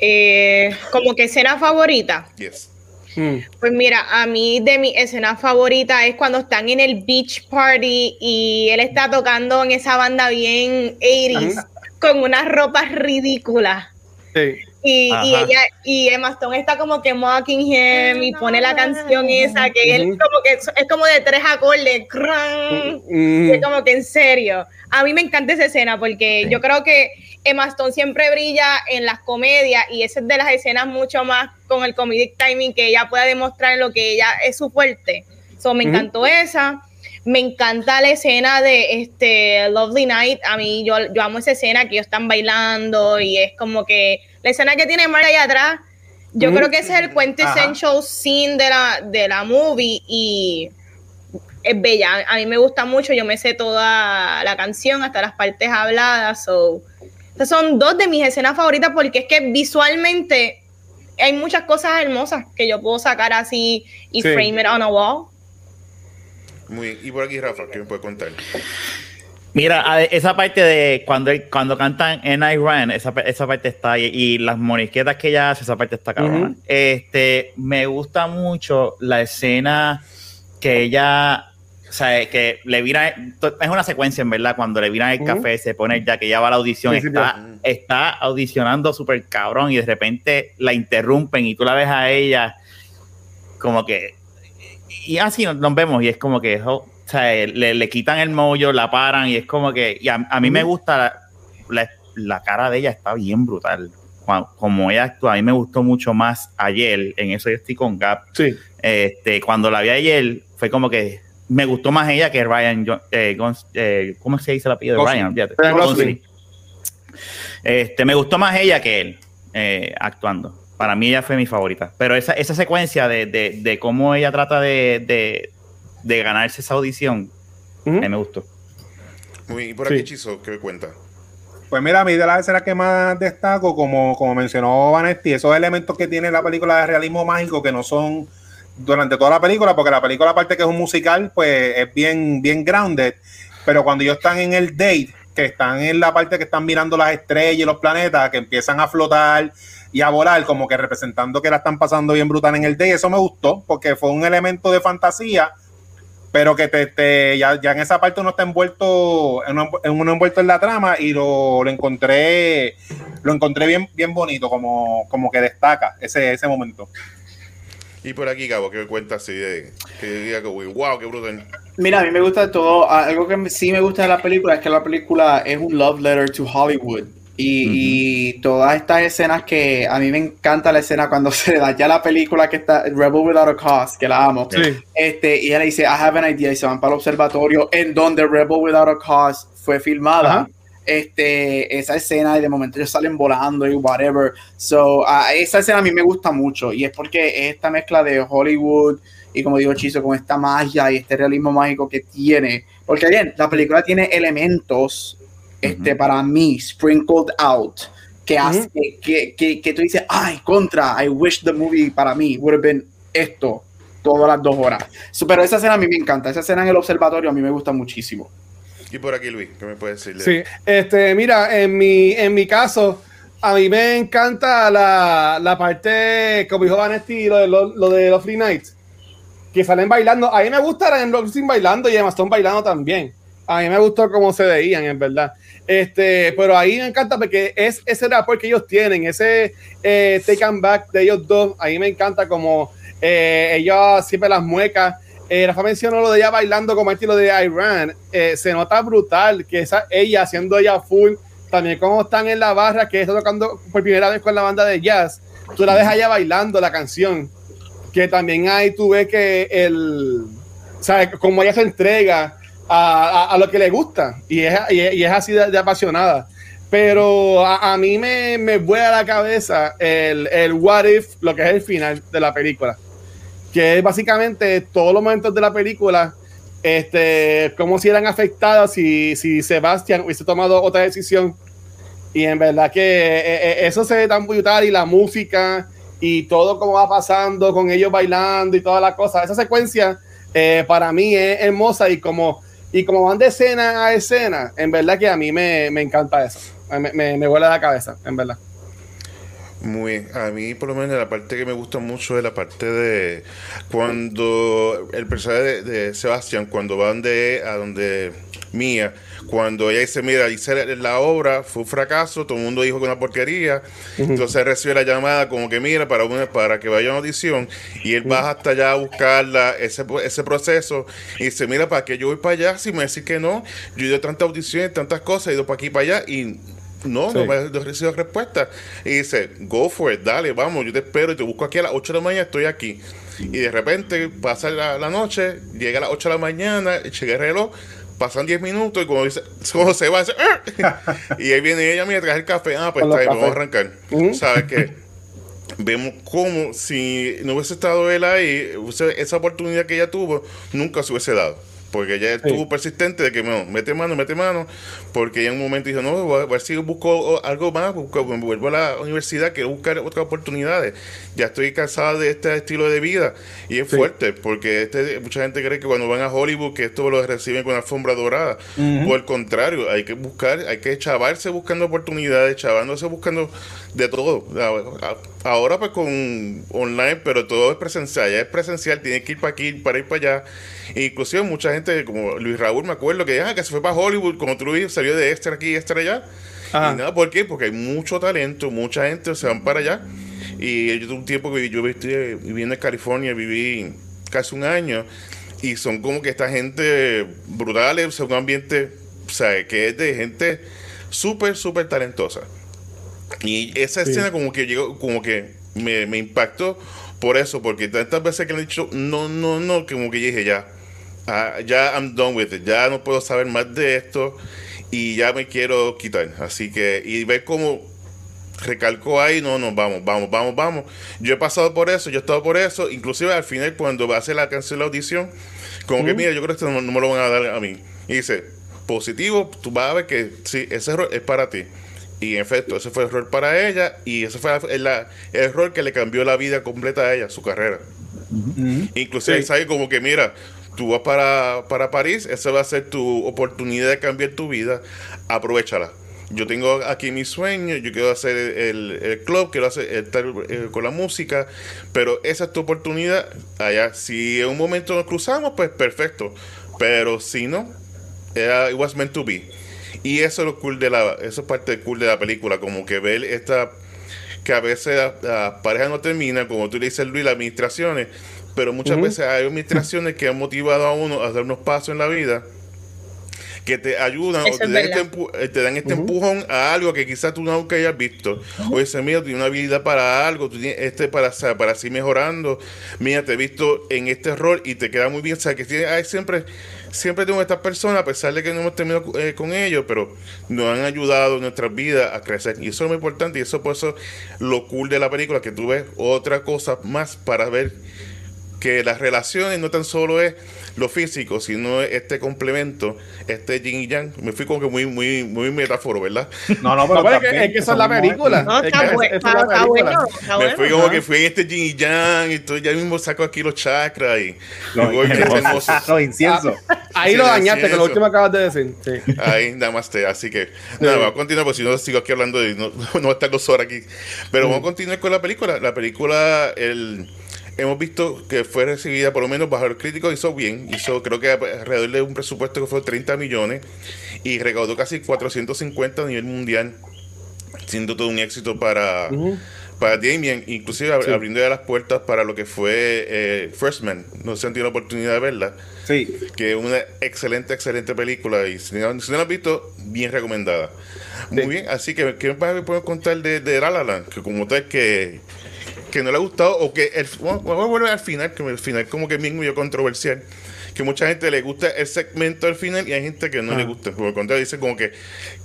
Eh, como que escena favorita. Yes. Hmm. Pues mira, a mí de mi escena favorita es cuando están en el beach party y él está tocando en esa banda bien 80s con unas ropas ridículas. Sí. Y, ella y Emma Stone está como que mocking him y pone la canción esa que él como que es, como de tres acordes es como que en serio. A mí me encanta esa escena porque yo creo que Emma Stone siempre brilla en las comedias y esa es de las escenas mucho más con el comedic timing que ella pueda demostrar lo que ella es su fuerte. So, me encantó esa. Me encanta la escena de este Lovely Night. A mí, yo, yo amo esa escena que ellos están bailando y es como que la escena que tiene Mar allá atrás. Yo creo que ese es el quintessential scene de la, de la movie y es bella. A mí me gusta mucho. Yo me sé toda la canción, hasta las partes habladas. So. Estas son dos de mis escenas favoritas porque es que visualmente hay muchas cosas hermosas que yo puedo sacar así y frame it on a wall. Muy Y por aquí, Rafa, ¿qué me puede contar? Mira, esa parte de cuando, cuando cantan en I Ran, esa, esa parte está ahí. Y las morisquetas que ella hace, esa parte está cabrona. Ujú. Este, me gusta mucho la escena que ella, o sea, que le vira, es una secuencia en verdad, cuando le viran el café, se pone ya que ya va a la audición, está, está audicionando súper cabrón y de repente la interrumpen y tú la ves a ella como que y así nos, nos vemos y es como que oh, o sea, le, le quitan el mollo, la paran y es como que y a, a mí me gusta la, la- la cara de ella está bien brutal como ella actúa a mí me gustó mucho más ayer en eso yo estoy con Gap Sí. este cuando la vi ayer fue como que me gustó más ella que Ryan eh, Gons- eh, ¿cómo se dice el apellido de. Ryan? Gosling. Este, me gustó más ella que él eh, actuando. Para mí ella fue mi favorita. Pero esa, esa secuencia de, de- de cómo ella trata de, de- de ganarse esa audición, eh, me gustó. Muy, y por aquí, Sí. Chizo, ¿qué me cuenta? Pues mira, a mí de las escenas que más destaco, como, como mencionó Vanetti, esos elementos que tiene la película de realismo mágico que no son durante toda la película, porque la película, aparte que es un musical, pues es bien, bien grounded, pero cuando ellos están en el date, que están en la parte que están mirando las estrellas y los planetas, que empiezan a flotar y a volar, como que representando que la están pasando bien brutal en el date, eso me gustó, porque fue un elemento de fantasía, pero que te, te- ya, ya en esa parte uno está envuelto en uno, en uno envuelto en la trama y lo, lo encontré lo encontré bien bien bonito como, como que destaca ese, ese momento Y por aquí, Gabo, ¿qué me cuenta así de que diga que, wow, qué brutal? Mira, a mí me gusta todo. Algo que sí me gusta de la película es que la película es un love letter to Hollywood. Y, y todas estas escenas que a mí me encanta la escena cuando se le da ya la película que está Rebel Without a Cause, que la amo. Sí. Este, y ella dice, I have an idea, y se van para el observatorio en donde Rebel Without a Cause fue filmada. Este, esa escena y de momento ellos salen volando y whatever. So, ah, esa escena a mí me gusta mucho y es porque es esta mezcla de Hollywood y como digo Chizo, con esta magia y este realismo mágico que tiene. Porque bien, la película tiene elementos, este, para mí, sprinkled out, que hace que, que, que tú dices, ay, contra, I wish the movie para mí would have been esto todas las dos horas. So, pero esa escena a mí me encanta, esa escena en el observatorio a mí me gusta muchísimo. Y por aquí, Luis, ¿qué me puede decir? de- Sí, este, mira, en mi, en mi caso, a mí me encanta la, la parte, como dijo Vanetti, lo de, lo, lo de los Free Nights, que salen bailando. A mí me gusta en los sin bailando y Emma Stone bailando también. A mí me gustó cómo se veían, en verdad. Este, pero ahí me encanta porque es ese rapport que ellos tienen, ese eh, take and back de ellos dos. Ahí me encanta como eh, ellos siempre las muecas. Eh, Rafa mencionó lo de ella bailando como estilo de Iran. Eh, se nota brutal que esa, ella haciendo ella full. También como están en la barra, que está tocando por primera vez con la banda de jazz. Tú la ves allá bailando la canción. Que también ahí tú ves que el. ¿Sabes? Como ella se entrega a, lo que le gusta. Y es, y es, así de, apasionada. Pero a, mí me, me vuela la cabeza el, el what if, lo que es el final de la película que es básicamente todos los momentos de la película, este, como si eran afectados si, si Sebastián hubiese tomado otra decisión. Y en verdad que eh, eh, eso se ve tan brutal y la música y todo como va pasando con ellos bailando y todas las cosas. Esa secuencia eh, para mí es hermosa y como, y como van de escena a escena, en verdad que a mí me, me encanta eso. Me, me, me vuela la cabeza, en verdad. Muy. A mí, por lo menos, la parte que me gusta mucho es la parte de cuando el personaje de, de Sebastián, cuando van de a donde Mía, cuando ella dice, mira, hice la obra, fue un fracaso, todo el mundo dijo que una porquería, entonces recibe la llamada como que mira, para, una, para que vaya a una audición, y él va hasta allá a buscarla, ese, ese proceso, y dice, mira, ¿para qué yo voy para allá? Si me decís que no, yo he ido a tantas audiciones, tantas cosas, he ido para aquí para allá, y no, no me he recibido respuesta. Y dice, go for it, dale, vamos, yo te espero y te busco aquí a las 8 de la mañana, estoy aquí. Y de repente pasa la, la noche, llega a las 8 de la mañana, llega el reloj, pasan 10 minutos y cuando, dice, cuando se va, dice, "Ah". y ahí viene ella, mira, trae el café, ah, pues está bien, vamos a arrancar. ¿Sabes qué? Vemos cómo si no hubiese estado él ahí, esa oportunidad que ella tuvo, nunca se hubiese dado. Porque ella estuvo persistente de que no, mete mano, mete mano, porque ella en un momento dijo, no, voy a ver si busco algo más, busco, me vuelvo a la universidad, quiero buscar otras oportunidades, ya estoy cansada de este estilo de vida, y es fuerte, porque este, mucha gente cree que cuando van a Hollywood que esto lo reciben con alfombra dorada, por el contrario, hay que buscar, hay que chavarse buscando oportunidades, chavándose buscando de todo. Ahora pues con online, pero todo es presencial, ya es presencial, tiene que ir para aquí, para ir para allá. Inclusive mucha gente, como Luis Raúl, me acuerdo que, ah, que se fue para Hollywood, como tú salió de extra aquí, extra allá. Y nada, ¿por qué? Porque hay mucho talento, mucha gente se van para allá. Y yo tuve un tiempo que yo viviendo en California, viví casi un año, y son como que esta gente brutales, son un ambiente, o sea, que es de gente súper, súper talentosa. Y esa escena como que llegó, como que me, me, impactó por eso, porque tantas veces que han dicho, no, no, no, como que dije ya, ah, ya I'm done with it, ya no puedo saber más de esto y ya me quiero quitar. Así que, y ver cómo recalcó ahí, no, no, vamos, vamos, vamos, vamos. Yo he pasado por eso, yo he estado por eso, inclusive al final cuando va a hacer la canción la audición, como que mira, yo creo que esto no, no me lo van a dar a mí. Y dice, positivo, tú vas a ver que sí, ese error es para ti. Y en efecto, ese fue el error para ella y ese fue el, error que le cambió la vida completa a ella, su carrera. Inclusive, sabe como que, mira, tú vas para, para París, esa va a ser tu oportunidad de cambiar tu vida, aprovechala. Yo tengo aquí mi sueño, yo quiero hacer el, club, quiero hacer, estar eh, con la música, pero esa es tu oportunidad allá. Si en un momento nos cruzamos, pues perfecto, pero si no, it was meant to be. Y eso es lo cool de la, eso es parte cool de la película, como que ver esta, que a veces la, pareja no termina, como tú le dices Luis, las administraciones, pero muchas veces hay administraciones que han motivado a uno a dar unos pasos en la vida que te ayudan o te dan, este, eh, te dan, este, empujón a algo que quizás tú nunca hayas visto. O ese mira, tiene una habilidad para algo, tú tienes este para, para así mejorando. Mira, te he visto en este rol y te queda muy bien. O sea, que hay siempre siempre tengo estas personas, a pesar de que no hemos terminado eh, con ellos, pero nos han ayudado en nuestras vidas a crecer. Y eso es muy importante y eso por eso lo cool de la película, que tú ves otra cosa más para ver que las relaciones no tan solo es lo físico, sino este complemento, este yin y yang. Me fui como que muy, muy, muy metáforo, ¿verdad? No, no, pero, es, que, es, que, esa es la película. No, está, bueno, Me fui como que fui en este yin y yang, y todo, ya mismo saco aquí los chakras y, no, y los incienso. Ah, ahí lo dañaste, que lo último acabas de decir. Sí. Ahí, nada más te, así que, nada, vamos a continuar, porque si no sigo aquí hablando de, no, no va a estar dos horas aquí. Pero vamos a continuar con la película. La película, el hemos visto que fue recibida, por lo menos bajo el crítico, hizo bien, hizo creo que alrededor de un presupuesto que fue 30 millones y recaudó casi 450 a nivel mundial, siendo todo un éxito para, para Damien, inclusive abriendo ya las puertas para lo que fue eh, First Man, no sé si han tenido la oportunidad de verla. Sí. Que es una excelente, excelente película y si no, la has visto, bien recomendada. Muy bien, así que ¿qué me puedes contar de, de La La Land? Que como tal que que no le ha gustado o que el, vamos a volver al final, que el final como que mismo yo controversial, que mucha gente le gusta el segmento al final y hay gente que no le ah. gusta. Por el contrario, dice como que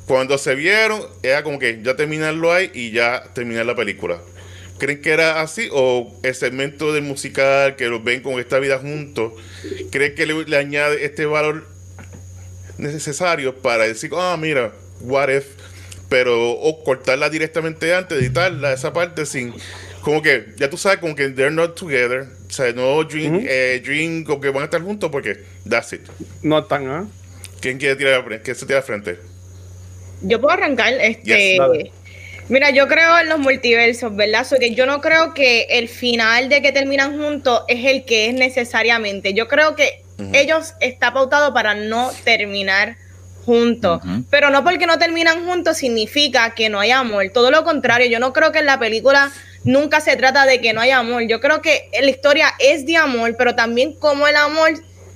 cuando se vieron, era como que ya terminarlo ahí y ya terminar la película. ¿Creen que era así? ¿O el segmento del musical, que los ven con esta vida juntos, creen que le, añade este valor necesario para decir, ah, mira, what if? Pero, o cortarla directamente antes, editarla, esa parte sin como que ya tú sabes como que they're not together. O sea no dream, eh, dream o que van a estar juntos porque that's it. No están ¿eh? quién quiere tirar quién se tira frente yo puedo arrancar este mira yo creo en los multiversos verdad so que yo no creo que el final de que terminan juntos es el que es necesariamente. Yo creo que ellos está pautado para no terminar juntos. Pero no porque no terminan juntos significa que no hay amor. Todo lo contrario, yo no creo que en la película nunca se trata de que no haya amor. Yo creo que la historia es de amor, pero también como el amor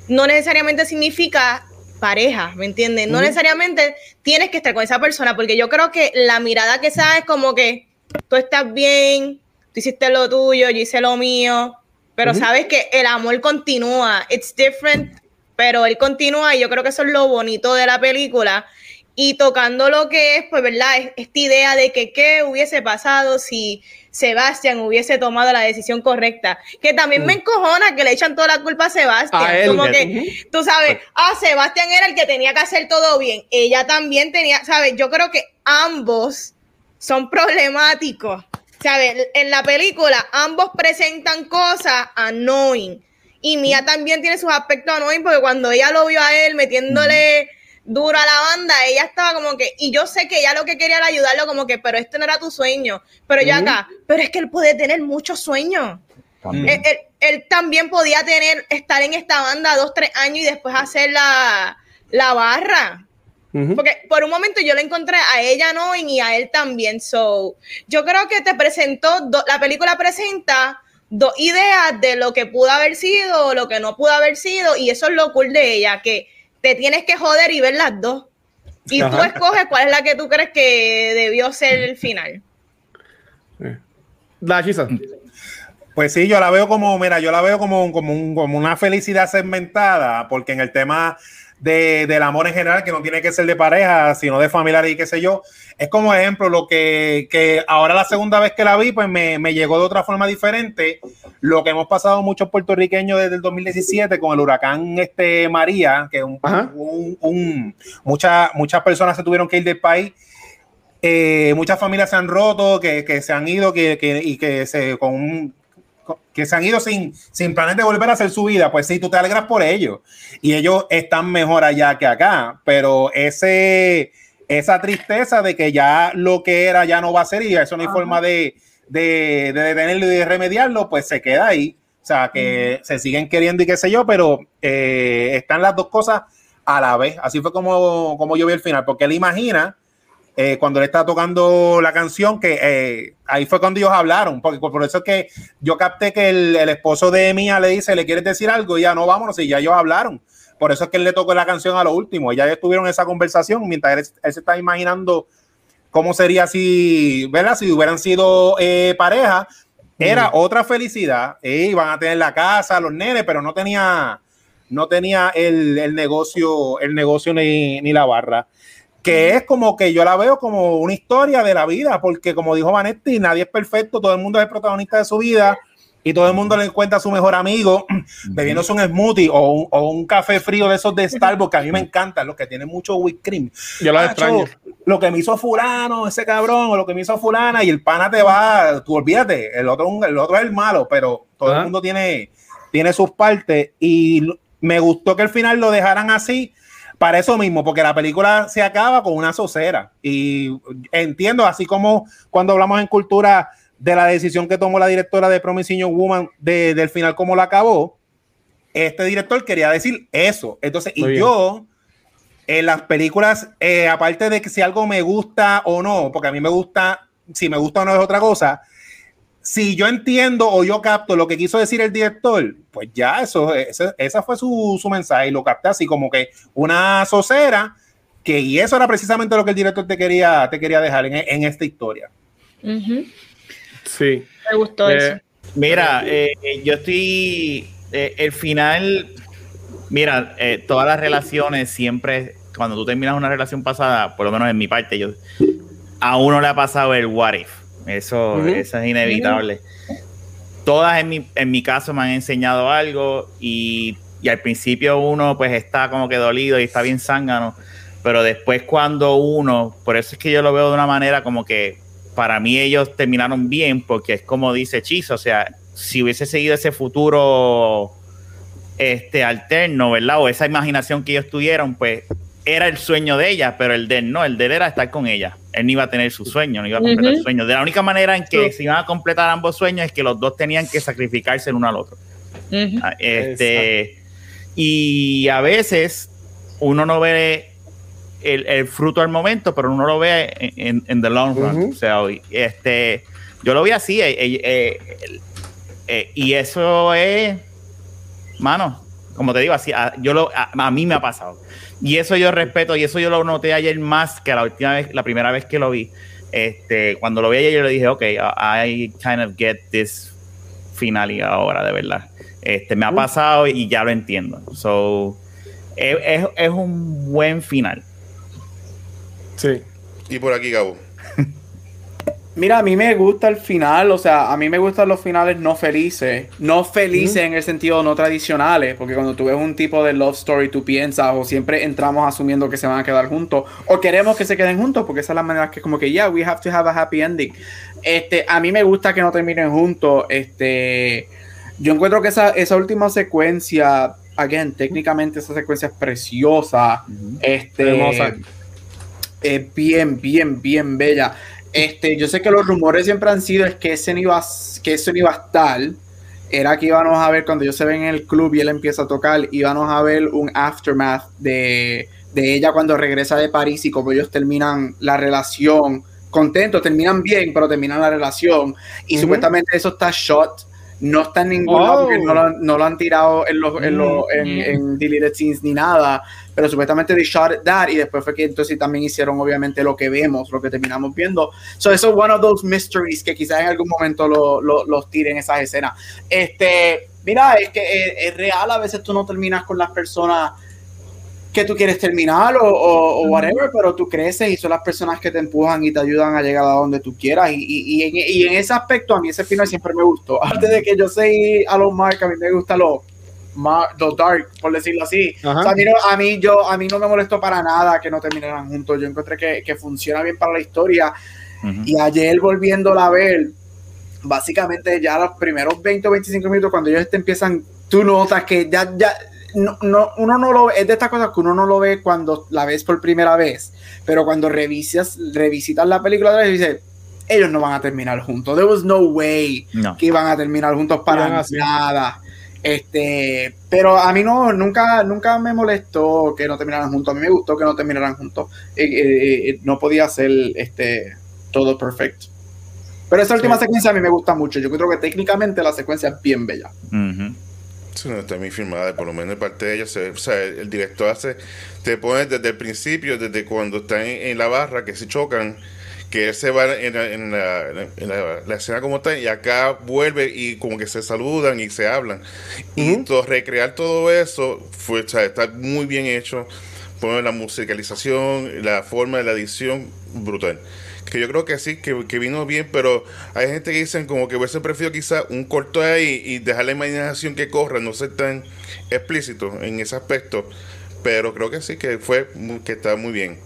no necesariamente significa pareja, ¿me entiendes? No necesariamente tienes que estar con esa persona, porque yo creo que la mirada que se da es como que tú estás bien, tú hiciste lo tuyo, yo hice lo mío, pero sabes que el amor continúa, it's different, pero él continúa y yo creo que eso es lo bonito de la película y tocando lo que es, pues, ¿verdad? Es- Esta idea de que qué hubiese pasado si Sebastián hubiese tomado la decisión correcta. Que también me encojona que le echan toda la culpa a Sebastián. A él. Como que, tú sabes, ah, Sebastián era el que tenía que hacer todo bien. Ella también tenía, ¿sabes? Yo creo que ambos son problemáticos. ¿Sabes? En la película, ambos presentan cosas annoying. Y Mia también tiene sus aspectos annoying porque cuando ella lo vio a él metiéndole duro a la banda, ella estaba como que, y yo sé que ella lo que quería era ayudarlo como que, pero este no era tu sueño. Pero yo acá, pero es que él puede tener muchos sueños. Él, él- él también podía tener, estar en esta banda dos, tres años y después hacer la, la barra. Porque por un momento yo le encontré a ella no y a él también. So, yo creo que te presentó, do- la película presenta dos ideas de lo que pudo haber sido o lo que no pudo haber sido, y eso es lo cool de ella, que te tienes que joder y ver las dos. Y tú escoges cuál es la que tú crees que debió ser el final. La chisa. Pues sí, yo la veo como, mira, yo la veo como, como, un- como una felicidad segmentada, porque en el tema de, del amor en general, que no tiene que ser de pareja, sino de familiar y qué sé yo, es como ejemplo lo que, que ahora la segunda vez que la vi, pues me, me llegó de otra forma diferente, lo que hemos pasado muchos puertorriqueños desde el 2017 con el huracán este María, que un, un- un- muchas muchas personas se tuvieron que ir del país. Eh, muchas familias se han roto, que, que se han ido que, que- y que se, con un- que se han ido sin, sin planes de volver a hacer su vida. Pues sí, tú te alegras por ellos. Y ellos están mejor allá que acá. Pero ese, esa tristeza de que ya lo que era ya no va a ser y eso no hay forma de, de, de detenerlo y de remediarlo, pues se queda ahí. O sea, que se siguen queriendo y qué sé yo, pero eh, están las dos cosas a la vez. Así fue como, como yo vi el final, porque él imagina eh, cuando le estaba tocando la canción, que eh, ahí fue cuando ellos hablaron, porque por eso es que yo capté que el, el esposo de Mía le dice, ¿le quieres decir algo? Y ya no, vámonos, y ya ellos hablaron. Por eso es que él le tocó la canción a lo último. Ya ellos tuvieron esa conversación mientras él, él se está imaginando cómo sería si, ¿verdad? Si hubieran sido eh, pareja. Era otra felicidad. eh, iban a tener la casa, los nenes, pero no tenía, no tenía el, el negocio, el negocio ni, ni la barra que es como que yo la veo como una historia de la vida, porque como dijo Vanetti, nadie es perfecto, todo el mundo es el protagonista de su vida y todo el mundo le encuentra a su mejor amigo bebiéndose un smoothie o un, o un café frío de esos de Starbucks, que a mí me encantan, los que tienen mucho whipped cream. Yo los extraño. Lo que me hizo fulano, ese cabrón, o lo que me hizo fulana, y el pana te va, tú olvídate, el otro, el otro es el malo, pero todo Ajá. el mundo tiene, tiene sus partes, y me gustó que al final lo dejaran así, para eso mismo, porque la película se acaba con una socera. Y entiendo, así como cuando hablamos en cultura de la decisión que tomó la directora de Promising Young Woman de- del final, cómo la acabó, este director quería decir eso. Entonces, Muy y bien. yo, en las películas, eh, aparte de que si algo me gusta o no, porque a mí me gusta, si me gusta o no es otra cosa, si yo entiendo o yo capto lo que quiso decir el director, pues ya eso, ese, esa fue su, su mensaje y lo capté así como que una socera, que y eso era precisamente lo que el director te quería, te quería dejar en, en esta historia. Sí. Me gustó Eh, eso. Mira, eh, eh, yo estoy. eh, el final. Mira, eh, todas las relaciones siempre. Cuando tú terminas una relación pasada, por lo menos en mi parte, yo. A uno le ha pasado el what if. Eso, eso es inevitable. Todas en mi, en mi caso me han enseñado algo y, y al principio uno pues está como que dolido y está bien zángano, pero después cuando uno, por eso es que yo lo veo de una manera como que para mí ellos terminaron bien porque es como dice Chizo, o sea, si hubiese seguido ese futuro este alterno, ¿verdad? O esa imaginación que ellos tuvieron, pues era el sueño de ella, pero el de él no, el de él era estar con ella. Él no iba a tener su sueño, no iba a completar su sueño. De la única manera en que Sí. se iban a completar ambos sueños es que los dos tenían que sacrificarse el uno al otro. Ah, Este, y a veces uno no ve el, el fruto al momento, pero uno lo ve en, en- en the long run. O sea, este, yo lo vi así, eh, eh, eh, y eso es, mano, como te digo, así, a, yo lo, a, a mí me ha pasado. Y eso yo respeto, y eso yo lo noté ayer más que la última vez, la primera vez que lo vi. Este, cuando lo vi ayer, yo le dije, ok, I kind of get this finale ahora, de verdad. Este, me ha pasado y ya lo entiendo. So, es, es- es un buen final. Sí. Y por aquí, Gabo. Mira, a mí me gusta el final, o sea, a mí me gustan los finales no felices. No felices en el sentido no tradicionales, porque cuando tú ves un tipo de love story, tú piensas, o siempre entramos asumiendo que se van a quedar juntos, o queremos que se queden juntos, porque esa es la manera que es como que, yeah, we have to have a happy ending. Este, a mí me gusta que no terminen juntos. Este, yo encuentro que esa, esa última secuencia, again, técnicamente esa secuencia es preciosa. Este, Hermosa. es bien, bien, bien bella. Este, yo sé que los rumores siempre han sido es que ese no iba, que eso no iba a estar. Era que íbamos a ver cuando ellos se ven en el club y él empieza a tocar, íbamos a ver un aftermath de, de ella cuando regresa de París y como ellos terminan la relación, contentos, terminan bien, pero terminan la relación. Y Ujú. supuestamente eso está shot. No está en ningún Oh. lado porque no lo, no lo han tirado en, los, en, los- en, en deleted scenes ni nada pero supuestamente they shot that y después fue que entonces también hicieron obviamente lo que vemos, lo que terminamos viendo. So eso es one of those mysteries que quizás en algún momento lo- lo- los tiren esas escenas. Este, mira, es que es, es real, a veces tú no terminas con las personas que tú quieres terminar o, o- o whatever, pero tú creces y son las personas que te empujan y te ayudan a llegar a donde tú quieras. Y, y- y en, y en ese aspecto, a mí ese final siempre me gustó. Antes de que yo soy a los Mark, a mí me gusta lo, lo dark, por decirlo así. Ajá. O sea, a, mí no, a, mí yo, a mí no me molestó para nada que no terminaran juntos. Yo encontré que, que funciona bien para la historia. Ujú. Y ayer volviéndola a ver, básicamente ya los primeros 20 o 25 minutos, cuando ellos te empiezan, tú notas que ya, ya, no, no, uno no lo ve, es de estas cosas que uno no lo ve cuando la ves por primera vez, pero cuando revisas, revisitas la película otra vez, dices, ellos no van a terminar juntos. There was no way No. que iban a terminar juntos para así. nada. Este, pero a mí no, nunca, nunca me molestó que no terminaran juntos. A mí me gustó que no terminaran juntos. Eh, eh, eh, no podía ser este todo perfecto. Pero esa última secuencia a mí me gusta mucho. Yo creo que técnicamente la secuencia es bien bella. Ujú. Sí, no, está bien filmada, por lo menos de parte de ella. se- o sea, el, el director hace, te pone desde el principio, desde cuando están en, en la barra, que se chocan, que él se va en, la, en la- en la- la escena como está, y acá vuelve y como que se saludan y se hablan. Y todo- recrear todo eso fue, o sea, está muy bien hecho. Poner la musicalización, la forma de la edición, brutal. Que yo creo que sí, que, que vino bien, pero hay gente que dicen como que hubiese preferido quizá un corto ahí y dejar la imaginación que corra, no ser tan explícito en ese aspecto. Pero creo que sí, que fue que está muy bien.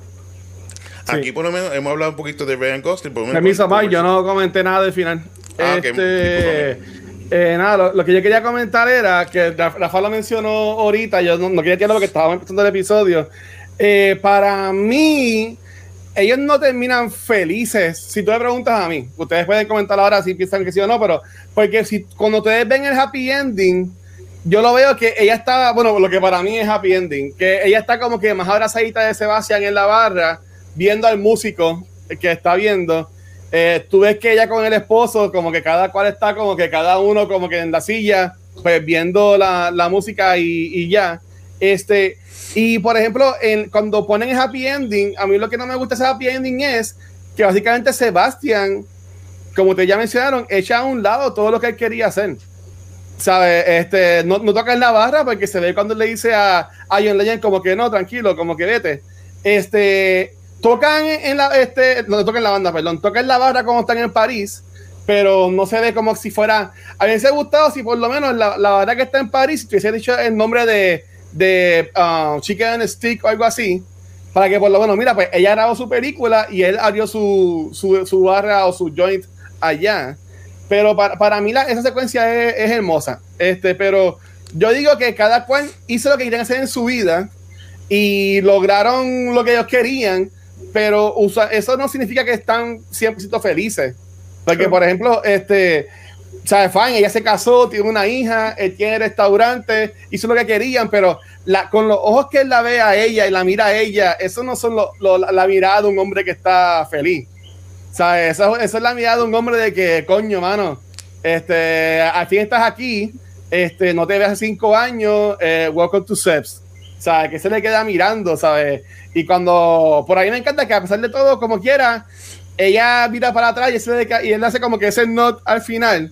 Sí. Aquí por lo menos hemos hablado un poquito de Ryan Gosling. Por lo menos Permiso, Mike, yo no comenté nada del final. Ah, ok, este, eh, nada, lo, lo que yo quería comentar era que Ra- Rafa lo mencionó ahorita, yo no, no quería tirarlo porque estábamos empezando el episodio. Eh, para mí, ellos no terminan felices. Si tú me preguntas a mí, ustedes pueden comentar ahora si piensan que sí o no, pero porque si cuando ustedes ven el happy ending, yo lo veo que ella está, bueno, lo que para mí es happy ending, que ella está como que más abrazadita de Sebastián en la barra, viendo al músico que está viendo. Eh, tú ves que ella con el esposo, como que cada cual está como que cada uno como que en la silla, pues viendo la, la música y, y ya. Este, y por ejemplo, en, cuando ponen el happy ending, a mí lo que no me gusta ese happy ending es que básicamente Sebastián, como te ya mencionaron, echa a un lado todo lo que él quería hacer. ¿Sabes? Este, no, toca en la barra porque se ve cuando le dice a, a John Legend como que no, tranquilo, como que vete. Este, tocan en la, este, no tocan la banda, perdón, tocan la barra como están en París, pero no se ve como si fuera, a mí me gustado si por lo menos la, la barra que está en París, si hubiese dicho el nombre de, de uh, Chicken Stick o algo así, para que por lo menos, mira, pues ella grabó su película y él abrió su, su, su barra o su joint allá. Pero para, para mí la, esa secuencia es, es hermosa. Este, pero yo digo que cada cual hizo lo que querían hacer en su vida y lograron lo que ellos querían, pero usa, eso no significa que están 100% felices. Porque, por ejemplo, este, ¿sabes? Fine, ella se casó, tiene una hija, él tiene restaurante, hizo lo que querían, pero la, con los ojos que él la ve a ella y la mira a ella, eso no son lo, la mirada de un hombre que está feliz. ¿Sabes? Esa, esa es la mirada de un hombre de que, coño, mano, este, al fin estás aquí, este, no te ves hace cinco años, eh, welcome to Seps. ¿Sabes? Que se le queda mirando, ¿sabes? Y cuando, por ahí me encanta que a pesar de todo, como quiera, ella mira para atrás y, que- y él hace como que ese not al final.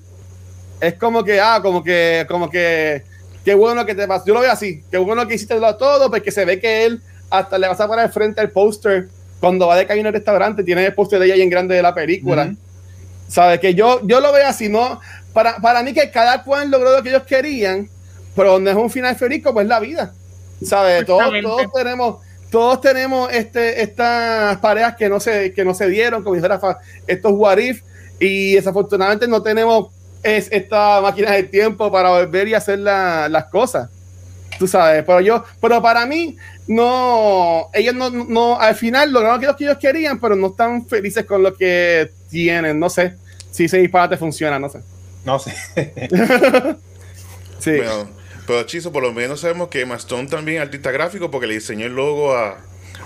Es como que, ah, como que, como que, qué bueno que te pasó. Yo lo veo así, qué bueno que hiciste todo, porque se ve que él hasta le vas a poner frente al póster cuando va de camino al restaurante, tiene el póster de ella ahí en grande de la película. ¿Sabes? Que yo, yo lo veo así, ¿no? Para, para mí que cada cual logró lo que ellos querían, pero donde es un final feliz, pues la vida. ¿Sabes? Todos, todos tenemos, todos tenemos este, estas parejas que no se, que no se dieron, como dijera estos what if, y desafortunadamente no tenemos es, esta máquina del tiempo para volver y hacer las cosas. Tú sabes, pero yo, pero para mí, no, ellos no, no, al final lograron lo que ellos querían, pero no están felices con lo que tienen. No sé si ese disparate funciona, no sé. No sé. sí. Pero Chizo, por lo menos sabemos que Emma Stone también es artista gráfico porque le diseñó el logo a,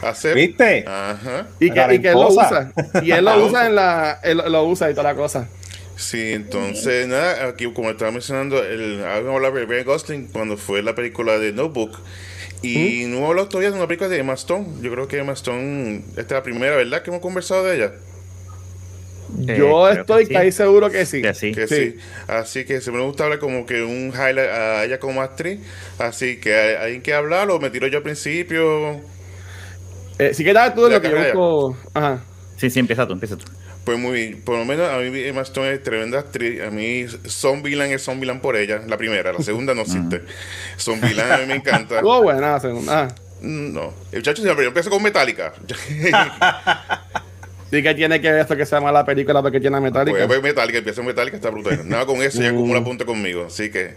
a ¿Viste? Ajá. Y que, y que él lo usa. Y él lo usa en la, él lo usa y toda la cosa. Sí, entonces, nada, aquí como estaba mencionando, el, hablar de Ben Gosling cuando fue la película de Notebook. Y no hemos hablado todavía de una película de Emma Stone. Yo creo que Emma Stone, esta es la primera, ¿verdad? Que hemos conversado de ella. Yo estoy casi seguro que sí. Que sí. Que sí. Así que se me gusta hablar como que un highlight a ella como actriz. Así que hay, que hablarlo. Me tiro yo al principio. Eh, sí que tal tú lo que yo busco. Ajá. Sí, sí, empieza tú, empieza tú. Pues muy por lo menos a mí Emma Stone es tremenda actriz. A mí Zombieland es Zombieland por ella, la primera, la segunda no existe. Zombieland a mí me encanta. Oh, buena la segunda. No, el muchacho siempre empieza con Metallica. ¿Y qué tiene que ver esto que se llama la película porque tiene Metallica? Pues, pues Metallica, empieza en Metallica, está brutal. Nada con eso, ya acumula uh. punto conmigo, así que...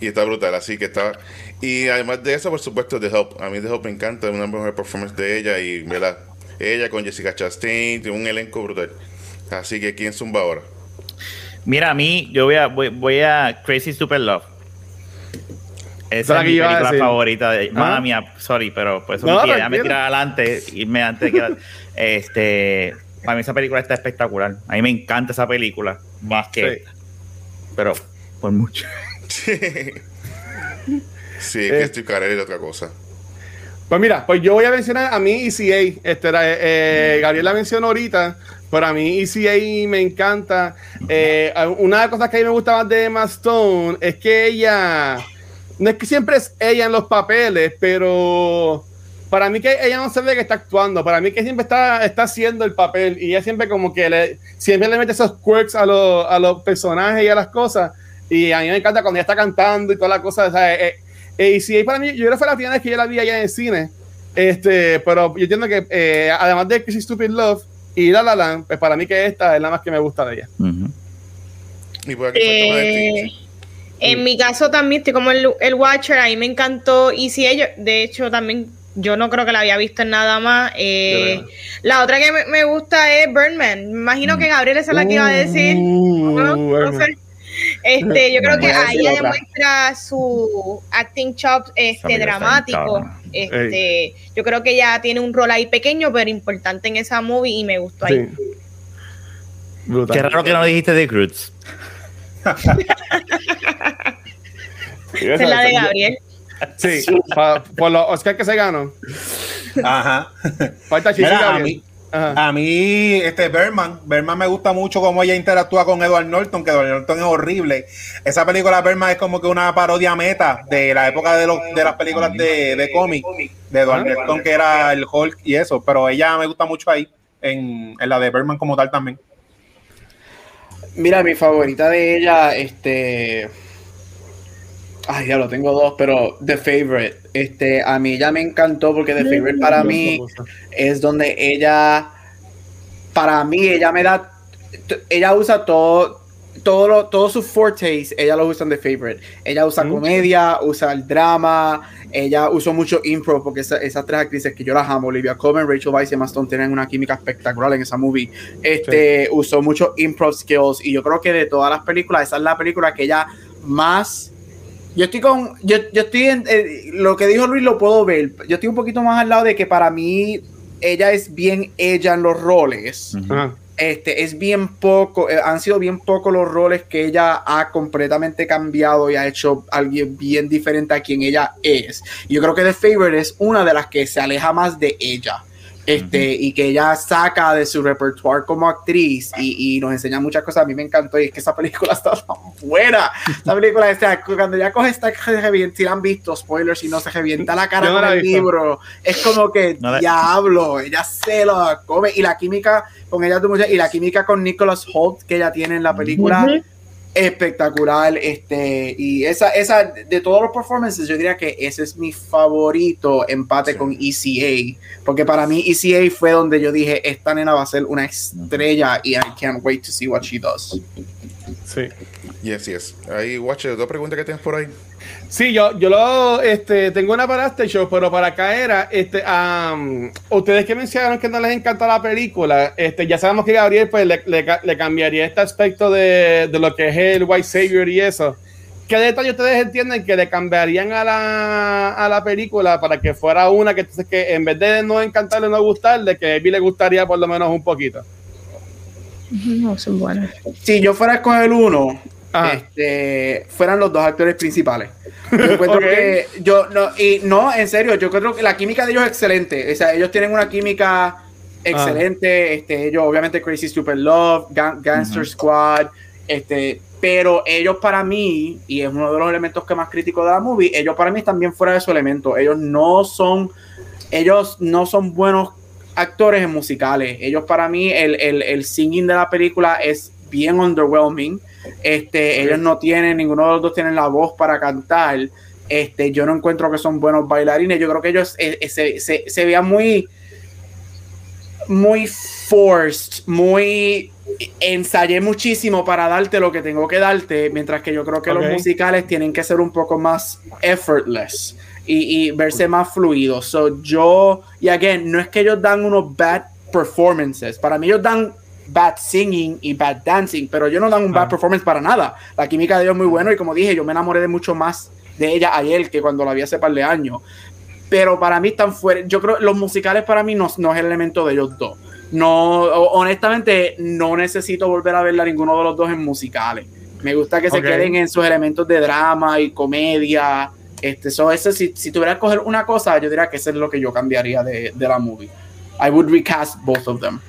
y está brutal, así que está... Y además de eso, por supuesto, The Help. A mí The Help me encanta, una mejor performance de ella y, ¿verdad? Ella con Jessica Chastain, tiene un elenco brutal. Así que, ¿quién zumba ahora? Mira, a mí, yo voy a, voy, a Crazy Super Love. Esa es mi película favorita de. Madre mía, sorry, pero pues eso me, me tirar adelante y me antes de que. este. Para mí esa película está espectacular. A mí me encanta esa película. Más que. Pero por mucho. sí, sí que eh. estoy cara otra cosa. Pues mira, pues yo voy a mencionar a mí ECA. Este, eh, Gabriel la mencionó ahorita, pero a mí ECA me encanta. Eh, una de las cosas que a mí me gusta más de Emma Stone es que ella, no es que siempre es ella en los papeles, pero para mí que ella no se ve que está actuando, para mí que siempre está, está haciendo el papel y ella siempre como que le, siempre le mete esos quirks a, los, a los personajes y a las cosas. Y a mí me encanta cuando ella está cantando y toda la cosa. O sea, eh, eh, y si para mí, yo creo que fue la primera vez que yo la vi allá en el cine. Este, pero yo entiendo que eh, además de Crazy Stupid Love y La La Land, pues para mí que esta es la más que me gusta de ella. eh, en mi caso también estoy como el, el Watcher, ahí me encantó. Y si ellos, de hecho, también yo no creo que la había visto en nada más. Eh, la otra que me, me, gusta es Birdman. Me imagino que Gabriel esa es la que iba a decir. Uh, ¿no? no sé. Este, yo creo que ahí demuestra su acting chops este, dramático. Este, yo creo que ella tiene un rol ahí pequeño, pero importante en esa movie y me gustó ahí. Qué raro que no dijiste de Cruz. es la de Gabriel. Sí, por los Oscar que se ganó. Ajá. Falta Gabriel. A mí, este Berman, Berman me gusta mucho cómo ella interactúa con Edward Norton, que Edward Norton es horrible. Esa película Berman es como que una parodia meta de la época de, los, de las películas de, de cómic, de Edward ah. Norton, que era el Hulk y eso, pero ella me gusta mucho ahí, en, en la de Berman como tal también. Mira, mi favorita de ella, este Ay, ya lo tengo dos, pero The Favorite. Este, a mí ya me encantó porque The Favorite para mí es donde ella, para mí, ella me da, ella usa todo, todo lo, todos sus fortes, ella lo usa en The Favorite. Ella usa comedia, usa el drama, ella usó mucho impro porque esas tres actrices que yo las amo, Olivia Colman, Rachel Weisz y Emma Stone, tienen una química espectacular en esa movie. Este, usó mucho improv skills y yo creo que de todas las películas, esa es la película que ella más yo estoy con. Yo, yo estoy en. Eh, lo que dijo Luis lo puedo ver. Yo estoy un poquito más al lado de que para mí ella es bien ella en los roles. Este, es bien poco, eh, han sido bien pocos los roles que ella ha completamente cambiado y ha hecho alguien bien diferente a quien ella es. Yo creo que The Favorite es una de las que se aleja más de ella este, y que ella saca de su repertoire como actriz y, y, nos enseña muchas cosas. A mí me encantó y es que esa película está tan buena. La película, esta, cuando ya coge esta, si la han visto, spoilers, y no se revienta la cara con el libro, es como que no diablo, ella se lo come. Y la química con ella, y la química con Nicholas Holt que ella tiene en la película espectacular. Este, y esa, esa, de todos los performances, yo diría que ese es mi favorito empate con ECA. Porque para mí ECA fue donde yo dije, esta nena va a ser una estrella y I can't wait to see what she does. Sí. Yes, yes. Ahí, Watch, dos preguntas que tienes por ahí. Sí, yo, yo lo este, tengo una para este show, pero para acá era, este, ustedes que mencionaron que no les encanta la película, este, ya sabemos que Gabriel pues le, le, cambiaría este aspecto de, de, lo que es el White Savior y eso. ¿Qué detalle ustedes entienden que le cambiarían a la, a la película para que fuera una que, que en vez de no encantarle, no gustarle, que a le gustaría por lo menos un poquito? No, son buenas. Si yo fuera con el uno, este, fueran los dos actores principales. Yo encuentro que yo no, y no, en serio, yo creo que la química de ellos es excelente. O sea, ellos tienen una química excelente. Este, ellos, obviamente, Crazy Super Love, Gangster Squad, este, pero ellos para mí, y es uno de los elementos que más crítico de la movie, ellos para mí están bien fuera de su elemento. Ellos no son, ellos no son buenos actores en musicales. Ellos para mí, el, el, el singing de la película es bien underwhelming. Este, ellos no tienen, ninguno de los dos tienen la voz para cantar. Este, yo no encuentro que son buenos bailarines. Yo creo que ellos eh, eh, se, se, se veían muy, muy forced, muy ensayé muchísimo para darte lo que tengo que darte, mientras que yo creo que los musicales tienen que ser un poco más effortless y, y verse más fluidos. So yo, y again, no es que ellos dan unos bad performances, para mí ellos dan bad singing y bad dancing, pero ellos no dan un bad performance para nada. La química de ellos es muy buena y como dije, yo me enamoré de mucho más de ella ayer que cuando la vi hace par de años. Pero para mí están fuera, yo creo los musicales para mí no, no es el elemento de ellos dos. No, honestamente, no necesito volver a verla ninguno de los dos en musicales. Me gusta que se queden en sus elementos de drama y comedia. Este, so ese, si, si tuviera que coger una cosa, yo diría que eso es lo que yo cambiaría de, de la movie. I would recast both of them.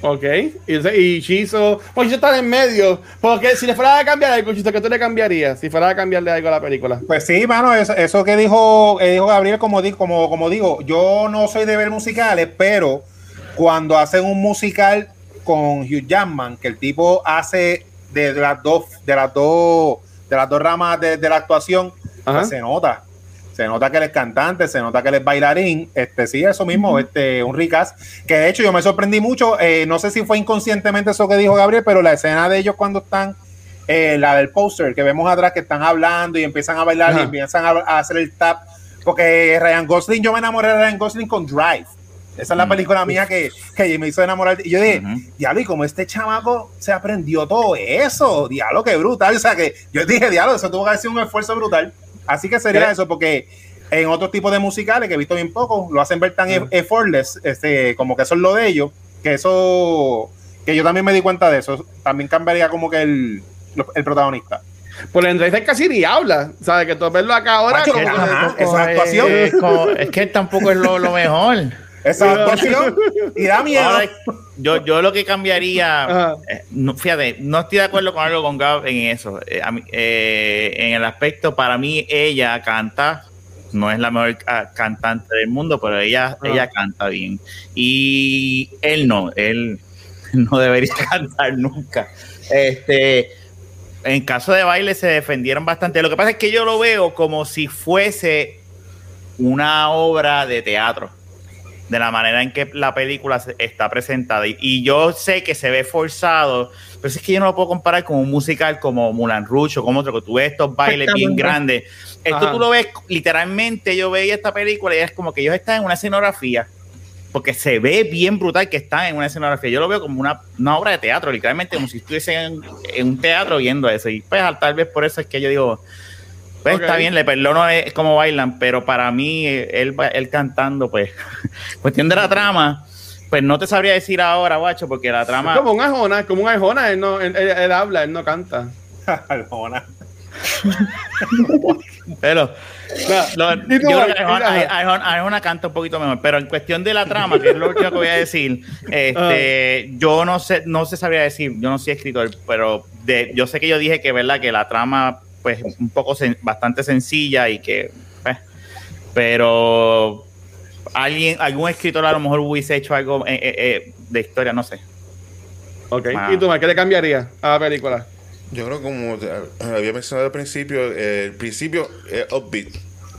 Ok, y, y Chizo, pues está en medio. Porque si le fuera a cambiar algo, Chizo, ¿qué tú le cambiarías? Si fuera a cambiarle algo a la película. Pues sí, mano, eso, eso que dijo, dijo Gabriel, como, como, como digo, yo no soy de ver musicales, pero cuando hacen un musical con Hugh Jackman, que el tipo hace de, las dos, de las dos, de las dos ramas de, la actuación, pues se nota. Se nota que él es cantante, se nota que él es bailarín. Este, sí, eso mismo, este, un ricas. Que de hecho yo me sorprendí mucho. Eh, no sé si fue inconscientemente eso que dijo Gabriel, pero la escena de ellos cuando están, eh, la del póster que vemos atrás, que están hablando y empiezan a bailar y empiezan a, hacer el tap. Porque Ryan Gosling, yo me enamoré de Ryan Gosling con Drive. Esa es la película mía que, que, me hizo enamorar. Y yo dije, diablo, y como este chamaco se aprendió todo eso, diablo, qué brutal. O sea, que yo dije, diablo, eso tuvo que haber sido un esfuerzo brutal. Así que sería eso, porque en otros tipos de musicales que he visto bien poco, lo hacen ver tan effortless, este, como que eso es lo de ellos, que eso, que yo también me di cuenta de eso. También cambiaría como que el, el protagonista. El Andrés casi ni habla, ¿sabes? Que tú verlo acá ahora. esa actuación. Es, que tampoco es lo, lo mejor. Esa actuación y da miedo. yo, yo lo que cambiaría, eh, no, fíjate, no estoy de acuerdo con algo con Gab en eso. Eh, eh, en el aspecto, para mí, ella canta, no es la mejor cantante del mundo, pero ella, ella canta bien. Y él no, él no debería cantar nunca. Este, en caso de baile se defendieron bastante. Lo que pasa es que yo lo veo como si fuese una obra de teatro de la manera en que la película está presentada. Y, yo sé que se ve forzado, pero es que yo no lo puedo comparar con un musical como Mulan Rouge o como otro, que tú ves estos bailes bien grandes. Esto tú lo ves, literalmente yo veía esta película y es como que ellos están en una escenografía, porque se ve bien brutal que están en una escenografía. Yo lo veo como una, obra de teatro, literalmente como si estuviesen en, un teatro viendo eso. Y pues tal vez por eso es que yo digo, pues está bien, le perdono es como bailan, pero para mí, él, él cantando, pues, cuestión de la trama, pues no te sabría decir ahora, guacho, porque la trama. como un ajona, como un ajona, él, no, él, habla, él no canta. Arjona. Pero lo- yo Y tú, creo que Mike, Arjona- ajá. Arjona- Arjona canta un poquito mejor, pero en cuestión de la trama, que es lo último que voy a decir, este, yo no sé, no se sabría decir, yo no soy escritor, pero de, yo sé que yo dije que verdad que la trama, pues, un poco sen- bastante sencilla y que, pues, pero alguien, algún escritor a lo mejor hubiese hecho algo eh, eh, eh, de historia, no sé. Ok. Ah. ¿Y tú, Mike, qué le cambiaría a la película? Yo creo como te- había mencionado al principio, eh, el principio es upbeat.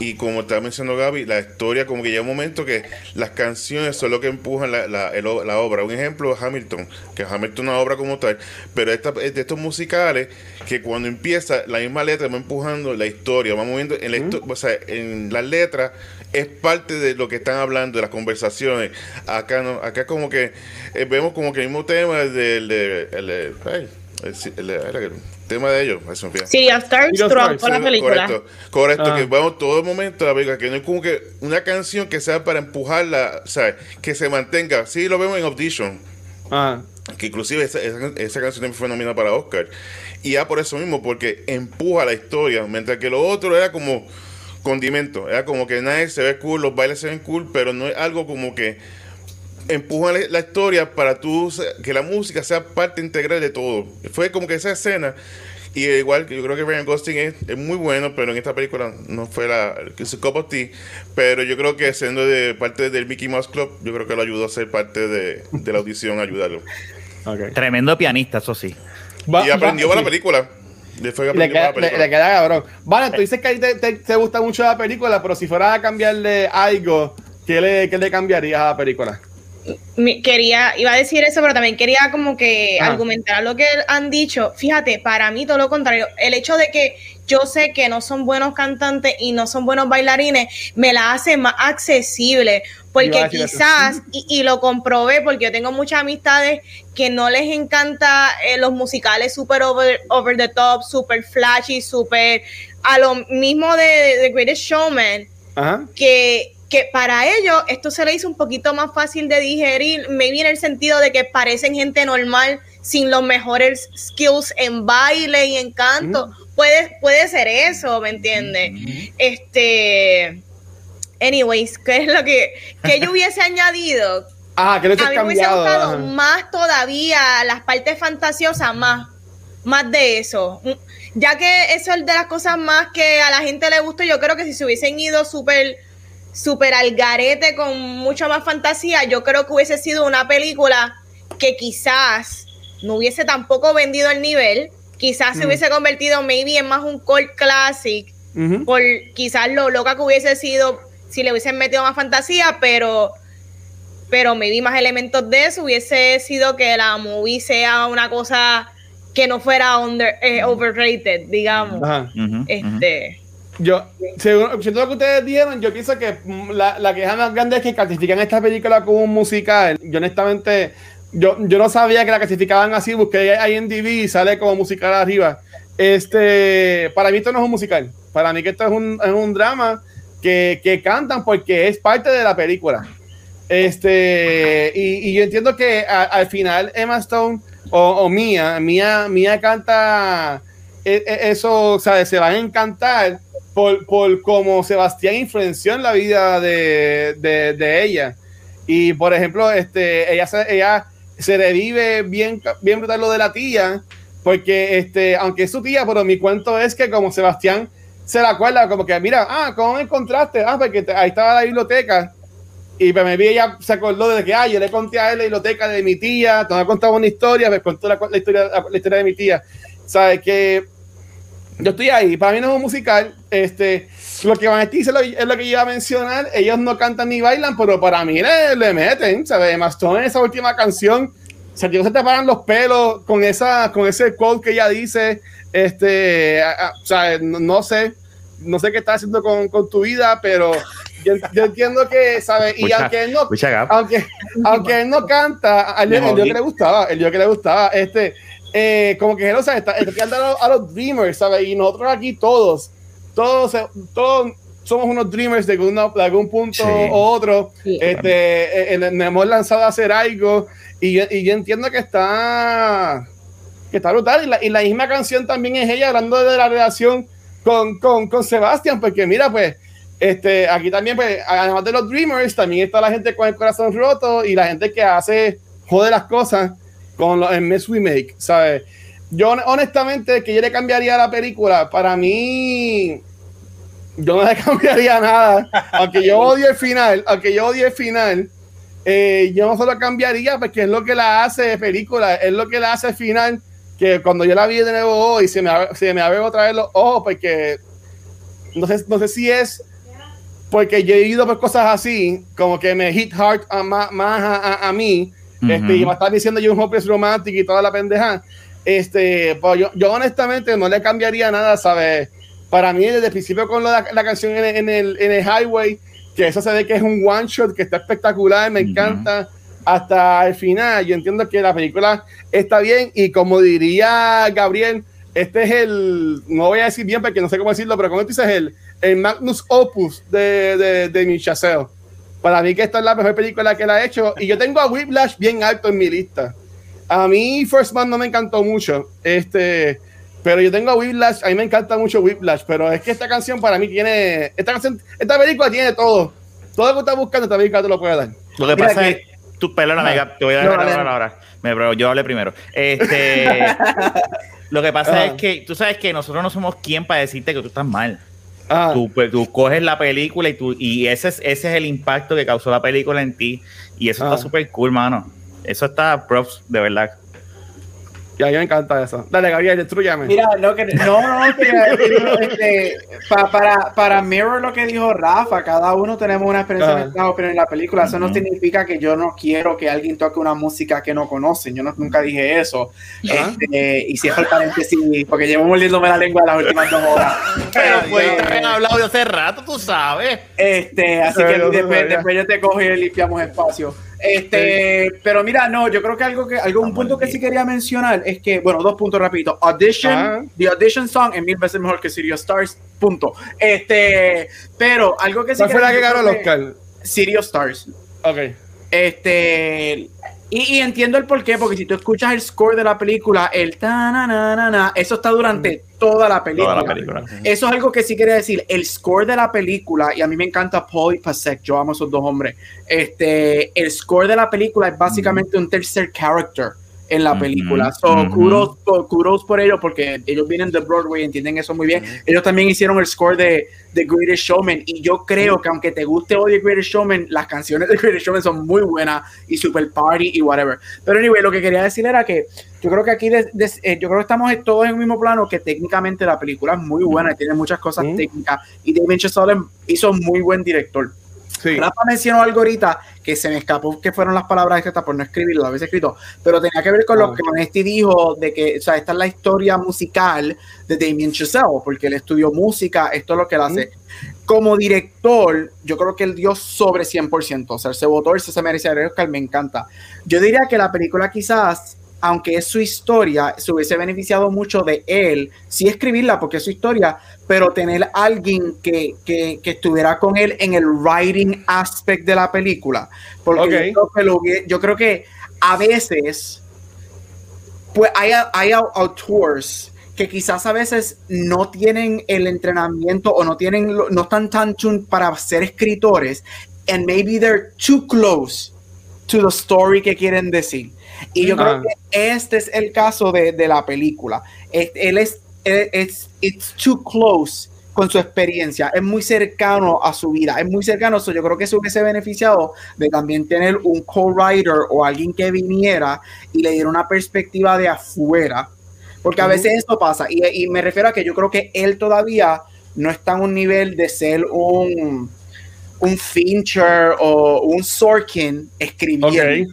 Y como estaba mencionando Gaby, la historia como que llega un momento que las canciones son lo que empujan la, la, el la obra. Un ejemplo es Hamilton, que Hamilton es una obra como tal, pero esta, es de estos musicales que cuando empieza la misma letra va empujando la historia, va moviendo en la histo- o sea, en las letras es parte de lo que están hablando, de las conversaciones. Acá no, acá como que eh, vemos como que el mismo tema del de, el- el- el- el tema de ellos, eso fija. Sí, a Starstruck Stars, por la película. Correcto, correcto Ah. que vamos todo momento la película, que no es como que una canción que sea para empujarla, ¿sabes? Que se mantenga. Sí, lo vemos en Audition, Ah, que inclusive esa, esa, esa canción también fue nominada para Oscar. Y ya por eso mismo, porque empuja la historia, mientras que lo otro era como condimento, era como que nadie se ve cool, los bailes se ven cool, pero no es algo como que empuja la, la historia para tú que la música sea parte integral de todo. Fue como que esa escena y igual que yo creo que Ryan Gosling es, es muy bueno, pero en esta película no fue la su cup of tea, pero yo creo que siendo de parte del Mickey Mouse Club, yo creo que lo ayudó a ser parte de, de la audición, ayudarlo. ok. Tremendo pianista, eso sí. Va- y aprendió va- para sí. la película. Le queda, le, le queda cabrón. Vale, tú dices que a ti te, te- te gusta mucho la película, pero si fuera a cambiarle algo, ¿qué le, qué le cambiarías a la película? Quería, iba a decir eso, pero también quería como que Ajá. argumentar lo que han dicho. Fíjate, para mí todo lo contrario. El hecho de que yo sé que no son buenos cantantes y no son buenos bailarines, me la hace más accesible. Porque quizás, y, y lo comprobé, porque yo tengo muchas amistades que no les encanta eh, los musicales super over, over the top, super flashy, super a lo mismo de, de The Greatest Showman Ajá. que, que para ellos esto se le hizo un poquito más fácil de digerir, maybe en el sentido de que parecen gente normal sin los mejores skills en baile y en canto. Puede, puede ser eso, ¿me entiendes? Este. Anyways, ¿qué es lo que, que yo hubiese añadido? Ajá, que A mí me hubiese cambiado. gustado ajá. más todavía las partes fantasiosas, más, más de eso. Mm, Ya que eso es de las cosas más que a la gente le gusta, yo creo que si se hubiesen ido súper súper al garete con mucha más fantasía, yo creo que hubiese sido una película que quizás no hubiese tampoco vendido el nivel, quizás se Mm. hubiese convertido maybe en más un cult classic, por quizás lo loca que hubiese sido si le hubiesen metido más fantasía, pero pero me vi más elementos de eso, hubiese sido que la movie sea una cosa que no fuera under, eh, overrated, digamos. Ajá. Este, Yo, según según lo que ustedes dijeron, yo pienso que mm, la, la queja más grande es que clasifican esta película como un musical. Yo honestamente, yo, yo no sabía que la clasificaban así, busqué IMDb y sale como musical arriba. Este, para mí esto no es un musical. Para mí que esto es un, es un drama que, que cantan porque es parte de la película. Este, y, y yo entiendo que al final Emma Stone o, o Mia, Mia, Mia canta eso, o sea, se van a encantar por, por cómo Sebastián influenció en la vida de, de- de ella. Y por ejemplo, este, ella, se, ella se revive bien, bien brutal lo de la tía, porque este, aunque es su tía, pero mi cuento es que como Sebastián se la acuerda, como que mira, ah, ¿cómo me encontraste? Ah, porque te- ahí estaba la biblioteca. Y pues me vi, ella se acordó de que, ah, yo le conté a él la biblioteca de mi tía, te me contado una historia, me contó la, la historia, la, la historia de mi tía. ¿Sabes? Que yo estoy ahí, para mí no es un musical. Este, lo que Van lo, es lo que yo iba a mencionar. Ellos no cantan ni bailan, pero para mí le, le meten, ¿sabes? Mastón en esa última canción, se se te paran los pelos con, esa, con ese quote que ella dice. Este, a- a- o sea, no, no sé, no sé qué estás haciendo con, con tu vida, pero yo, yo entiendo que, ¿sabes? Y Mucha- aunque él no, aunque, aunque él no canta, a él, Me el día jodí. que le gustaba, el día que le gustaba, este, eh, como que o sea, está, está a, los, a los dreamers, ¿sabes? Y nosotros aquí todos, todos, eh, todos somos unos dreamers de, alguna- de algún punto Sí. u otro. Sí. Este, eh, eh, nos hemos lanzado a hacer algo y yo, y yo entiendo que está que está brutal. Y la, y la misma canción también es ella hablando de la relación con, con, con Sebastián, porque mira, pues, este, aquí también, pues, además de los Dreamers, también está la gente con el corazón roto y la gente que hace, jode las cosas con los Mess We Make, ¿sabes? Yo, honestamente, que yo le cambiaría la película, para mí, yo no le cambiaría nada, aunque yo odie el final, aunque yo odie el final, eh, yo no solo cambiaría porque es lo que la hace de película, es lo que la hace final, que cuando yo la vi de nuevo hoy se me, se me abre otra vez los ojos porque no sé, no sé si es porque yo he ido por cosas así, como que me hit hard a, más a, a, a, mí, este, y me están diciendo yo un Hope es romántico y toda la pendeja. Este, pues yo, yo honestamente no le cambiaría nada, ¿sabes? Para mí, desde el principio con la, la canción en, en, el, en el highway, que eso se ve que es un one shot, que está espectacular, me uh -huh. encanta, hasta el final. Yo entiendo que la película está bien, y como diría Gabriel, este es el, no voy a decir bien porque no sé cómo decirlo, pero como tú dices, el, el Magnus Opus de, de, de Michaseo. Para mí que esta es la mejor película que él ha hecho. Y yo tengo a Whiplash bien alto en mi lista. A mí First Man no me encantó mucho. Este, pero yo tengo a Whiplash, a mí me encanta mucho Whiplash, pero es que esta canción para mí tiene, esta canción, esta película tiene todo. Todo lo que estás buscando, esta película te lo puede dar. Lo que Mira pasa que, es, tú, perdóname, no, te voy a dejar no, hablar ahora. Me, pero yo hablé primero. Este, lo que pasa es que tú sabes que nosotros no somos quien para decirte que tú estás mal. Ah. Tú, pues, tú, coges la película y, tú, y ese, es, ese es el impacto que causó la película en ti. Y eso ah. está súper cool, mano. Eso está props, de verdad. Y a mí me encanta eso. Dale, Gabriel, destruyame. Mira, no, que, no, no, que, este, pa, para, para Mirror lo que dijo Rafa, cada uno tenemos una experiencia uh, pero en la película. Eso uh -huh. no significa que yo no quiero que alguien toque una música que no conocen. Yo no, nunca dije eso. Uh -huh. este, y cierro el paréntesis, porque llevo mordiéndome la lengua las últimas dos horas. pero pues te habían hablado de hace rato, tú sabes. Este, así que después, después yo te cojo y limpiamos espacio. Este, pero mira, no, yo creo que algo que algo un punto que sí quería mencionar es que, bueno, dos puntos rapidito. Audition, ah. the audition song es mil veces mejor que of Stars, punto. Este, pero algo que sí ¿Cuál fue la que ganó el Oscar? Of Stars. Ok. Este, y, y, entiendo el porqué, porque si tú escuchas el score de la película, el ta na na na, na eso está durante toda la, película. toda la película. Eso es algo que sí quería decir. El score de la película, y a mí me encanta Paul y Pasek, yo amo a esos dos hombres. Este, el score de la película es básicamente un tercer character en la película. So, uh -huh. kudos, kudos, por ellos, porque ellos vienen de Broadway, entienden eso muy bien. Ellos también hicieron el score de The Greatest Showman, y yo creo que aunque te guste o The Greatest Showman, las canciones de Greatest Showman son muy buenas, y Super Party y whatever. Pero anyway, lo que quería decir era que yo creo que aquí, de, de, eh, yo creo que estamos todos en el mismo plano, que técnicamente la película es muy buena, y tiene muchas cosas técnicas, y David Chazelle hizo muy buen director. Sí. Rafa mencionó algo ahorita que se me escapó que fueron las palabras estas por no escribirlo, a veces escrito, pero tenía que ver con lo que Onesti dijo de que, o sea, esta es la historia musical de Damien Chazelle, porque él estudió música, esto es lo que él hace. Mm. Como director, yo creo que él dio sobre 100%, o sea, se votó, él se merece el Oscar, me encanta. Yo diría que la película quizás aunque es su historia, se hubiese beneficiado mucho de él, sí escribirla porque es su historia, pero tener alguien que, que, que estuviera con él en el writing aspect de la película. Porque okay. yo, creo que lo, yo, creo que a veces, pues hay, hay autores que quizás a veces no tienen el entrenamiento o no tienen, no están tan tuned para ser escritores, and maybe they're too close to the story que quieren decir. Y yo creo que este es el caso de, de la película. Él es, es, it's too close con su experiencia, es muy cercano a su vida, es muy cercano, yo creo que se hubiese beneficiado de también tener un co-writer o alguien que viniera y le diera una perspectiva de afuera, porque a veces esto pasa, y, y, me refiero a que yo creo que él todavía no está en un nivel de ser un, un Fincher o un Sorkin escribiendo. Okay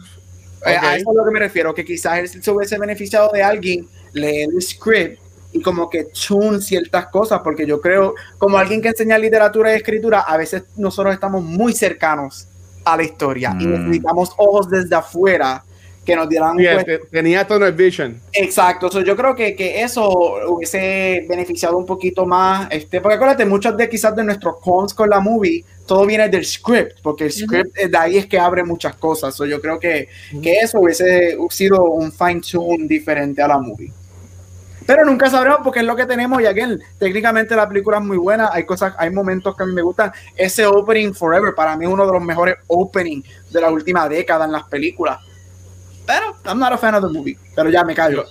Okay. A eso es a lo que me refiero, que quizás él se hubiese beneficiado de alguien leer el script y como que tune ciertas cosas, porque yo creo, como alguien que enseña literatura y escritura, a veces nosotros estamos muy cercanos a la historia mm. y necesitamos ojos desde afuera que nos dieran yeah, tenía tunnel vision exacto so, yo creo que, que eso hubiese beneficiado un poquito más este porque acuérdate muchos de quizás de nuestros cons con la movie todo viene del script porque el script uh -huh. de ahí es que abre muchas cosas so, yo creo que, uh -huh. que eso hubiese sido un fine tune diferente a la movie Pero nunca sabremos porque es lo que tenemos y again, técnicamente la película es muy buena, hay cosas, hay momentos que a mí me gustan. Ese opening Forever para mí es uno de los mejores openings de la última década en las películas. Pero I'm not a fan of the movie, pero ya me callo.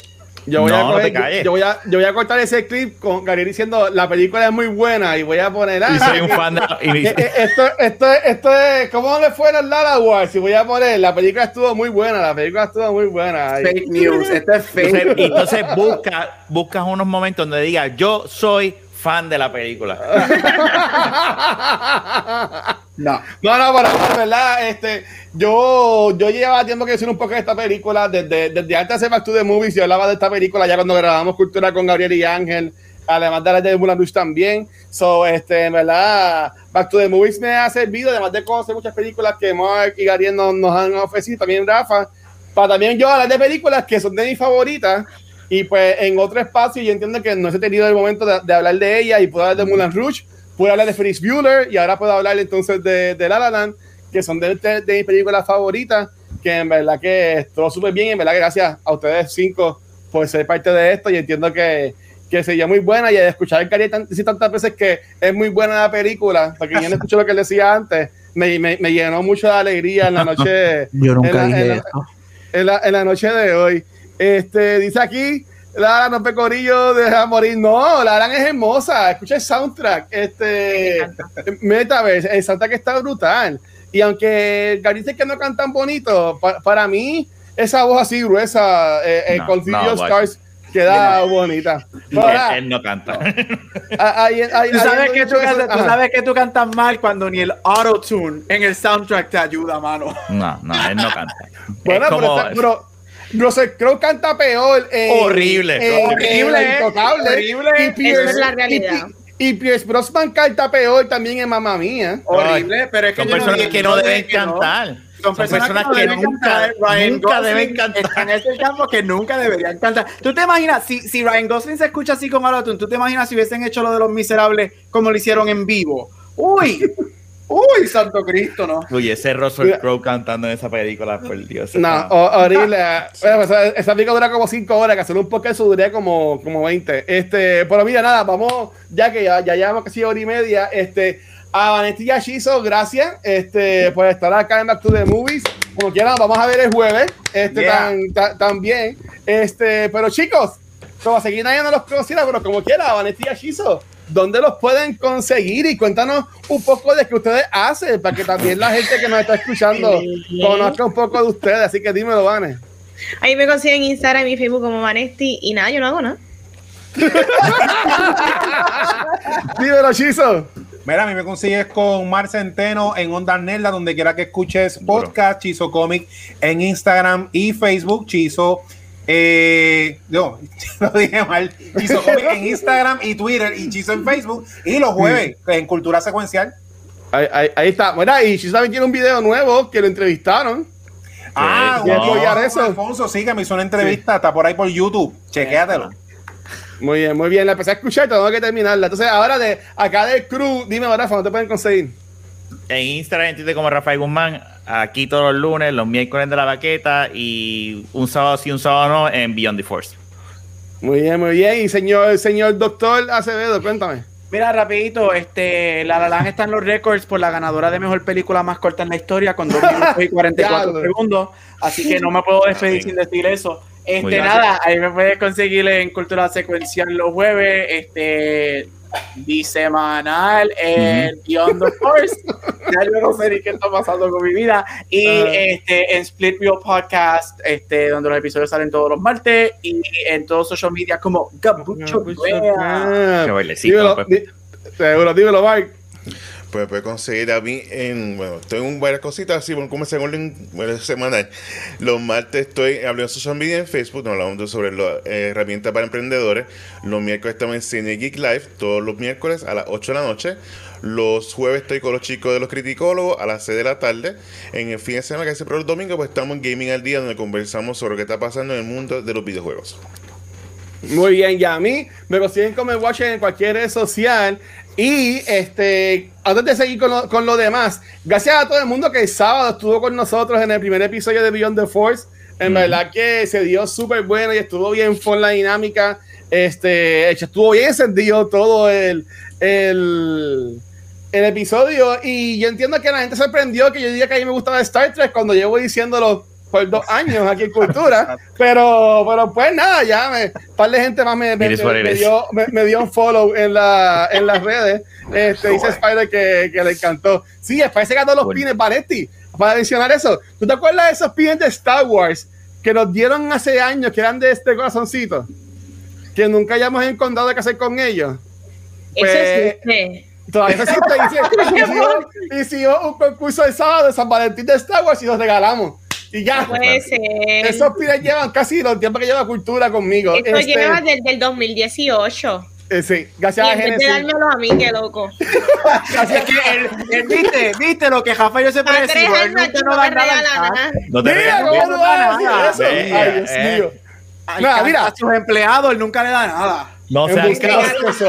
Yo voy, No, a coger- yo, voy a, yo voy a cortar ese clip con Gabriel diciendo la película es muy buena y voy a poner Y ah, soy un fan de la- y- Eh, eh, esto, esto, esto es ¿cómo le fue en el Lala Wars? Y voy a poner la película estuvo muy buena, la película estuvo muy buena. Fake news, esto es Entonces, fake. y entonces busca, buscas unos momentos donde diga yo soy fan de la película. No. No, no, para, para, verdad, este, yo, yo llevaba tiempo que decir un poco de esta película, desde, desde antes de Back to the Movies, yo hablaba de esta película ya cuando grabamos Cultura con Gabriel y Ángel, además de la de Mulan Rouge también, so, este, en verdad, Back to the Movies me ha servido, además de conocer muchas películas que Mark y Gabriel nos, han ofrecido, también Rafa, para también yo hablar de películas que son de mis favoritas, y pues en otro espacio yo entiendo que no he tenido el momento de, de hablar de ella y puedo hablar de Mulan Rouge, pude hablar de Ferris Bueller y ahora puedo hablar entonces de, de La La Land, que son de, de- de mis películas favoritas, que en verdad que estuvo súper bien, y en verdad que gracias a ustedes cinco por ser parte de esto y entiendo que, que sería muy buena y de escuchar el Cari decir tantas veces que es muy buena la película, porque yo no escuché lo que él decía antes, me, me, me llenó mucho de alegría en la noche. Yo nunca en la- dije en la- en la, en la noche de hoy. Este, dice aquí, Lara no pecorillo deja morir. No, Lara es hermosa. Escucha el soundtrack. Este, Metaverse, el soundtrack está brutal. Y aunque Gary dice que no cantan bonito, pa- para mí, esa voz así gruesa, eh, eh, No, con no. Stars, queda bonita. No, Ahora, él, él no canta. Tú sabes, que tú, sabes que tú cantas mal cuando ni el auto-tune en el soundtrack te ayuda, mano. No, no, él no canta. Bueno, es como, pero, pero Russell Crowe canta peor. en- Horrible. en- Horrible, Intocable. horrible. Y Esa Pierce- es la realidad. Y, y Pierce Brosnan canta peor también en Mamma Mía. Horrible, pero es que son personas dije- que no deben que no. cantar. Son personas, que, no deben nunca, cantar. Ryan nunca deben cantar. En ese campo que nunca deberían cantar. ¿Tú te imaginas, si, si Ryan Gosling se escucha así con Autotune, ¿tú te imaginas si hubiesen hecho lo de los miserables como lo hicieron en vivo? Uy, uy, santo Cristo, ¿no? Oye, ese Russell. Crowe cantando en esa película, por Dios. No, horrible. Bueno, esa, esa película dura como 5 horas, que hacer un podcast duraría como, como 20. Este, pero mira, nada, vamos, ya que ya, ya llevamos casi hora y media. Este, a Vanetti y a Shizo, gracias este, por estar acá en Back to the Movies. Como quieran, vamos a ver el jueves. Este, Yeah. tan- ta- también. Este, pero chicos, como seguir nadie no los conociera, pero como quiera, Vanetti y a Shizo, ¿dónde los pueden conseguir? Y cuéntanos un poco de qué ustedes hacen, para que también la gente que nos está escuchando conozca un poco de ustedes. Así que dímelo, Vane. Ahí me consiguen Instagram y Facebook como Vanesti y nada, yo no hago nada. Dímelo, Chizo. Mira, a mí me consigues con Mar Centeno en Onda Nerda, donde quiera que escuches podcast, Chizo Comic en Instagram y Facebook, Chizo. Eh, no, lo dije mal. Chizo Comic en Instagram y Twitter y Chizo en Facebook. Y los jueves en Cultura Secuencial. Ahí, ahí- ahí está. Bueno, y Chizo también tiene un video nuevo que lo entrevistaron. Ah, ¿Quieres no, apoyar eso? Alfonso, sí, que me hizo una entrevista, está por ahí por YouTube. Chequéatelo. Muy bien, muy bien. La empecé a escuchar, tengo que terminarla. Entonces, ahora de acá del crew, dime, Rafa, ¿dónde te pueden conseguir? En Instagram, en Twitter como Rafael Guzmán, aquí todos los lunes, los miércoles de la baqueta y un sábado sí, un sábado no en Beyond the Force. Muy bien, muy bien. Y señor, señor doctor Acevedo, cuéntame. Mira, rapidito, este, La La Land está en los récords por la ganadora de mejor película más corta en la historia con 2 minutos y 44 Diablo. segundos, así que no me puedo despedir sin decir eso. Este, nada, ahí me puedes conseguir en Cultura Secuencial los jueves, este, bisemanal en Beyond the Force. Ya yo no sé ni qué está pasando con mi vida. Y Ah. este, en Split View Podcast, este, donde los episodios salen todos los martes, y en todos social media como Gabucho Qué bailecito, dímelo, pues. dímelo, Mike. Pues puede conseguir a mí en, bueno, estoy en varias cositas así, bueno, como se orden semanal. Los martes estoy hablando social media en Facebook, nos hablamos sobre las herramientas para emprendedores. Los miércoles estamos en Cine Geek Live, todos los miércoles a las 8 de la noche. Los jueves estoy con los chicos de los criticólogos a las 6 de la tarde. En el fin de semana, que es el domingo, pues estamos en Gaming al Día, donde conversamos sobre qué está pasando en el mundo de los videojuegos. Muy bien, ya a mí me consiguen como el Watcher en cualquier red social. Y este, antes de seguir con lo, con lo demás, gracias a todo el mundo que el sábado estuvo con nosotros en el primer episodio de Beyond the Force. En verdad que se dio súper bueno y estuvo bien fue la dinámica. Este, estuvo bien encendido todo el, el, el episodio y yo entiendo que la gente sorprendió que yo diga que a mí me gustaba Star Trek cuando llevo diciéndolo por dos años aquí en Cultura, pero, pero pues nada, ya me, un par de gente más me, dio, me, me dio un follow en, la, en las redes. Este, dice Spider que, que le encantó. Sí, Spider se ganó los Cool. pines, Vanetti, para mencionar eso. ¿Tú te acuerdas de esos pines de Star Wars que nos dieron hace años, que eran de este corazoncito? Que nunca hayamos encontrado qué hacer con ellos. Pues, Eso existe. Todavía se existe. Hice- hicimos, hicimos un concurso de sábado de San Valentín de Star Wars y los regalamos. Y ya. No puede ser. Esos pines llevan casi los tiempos que lleva cultura conmigo. Esto Este, lleva desde el 2018. eh, sí, Y gracias a vez de Genesis. dármelos a mí, qué loco. Es que él, él- viste, viste lo que Rafa yo siempre decimos, él nunca no nada. No te Mira. ¿cómo no vas a decir nada. eso? Ay, Dios eh. mío. Nada, chat, mira. A sus empleados él nunca le da nada. No Embustero asqueroso.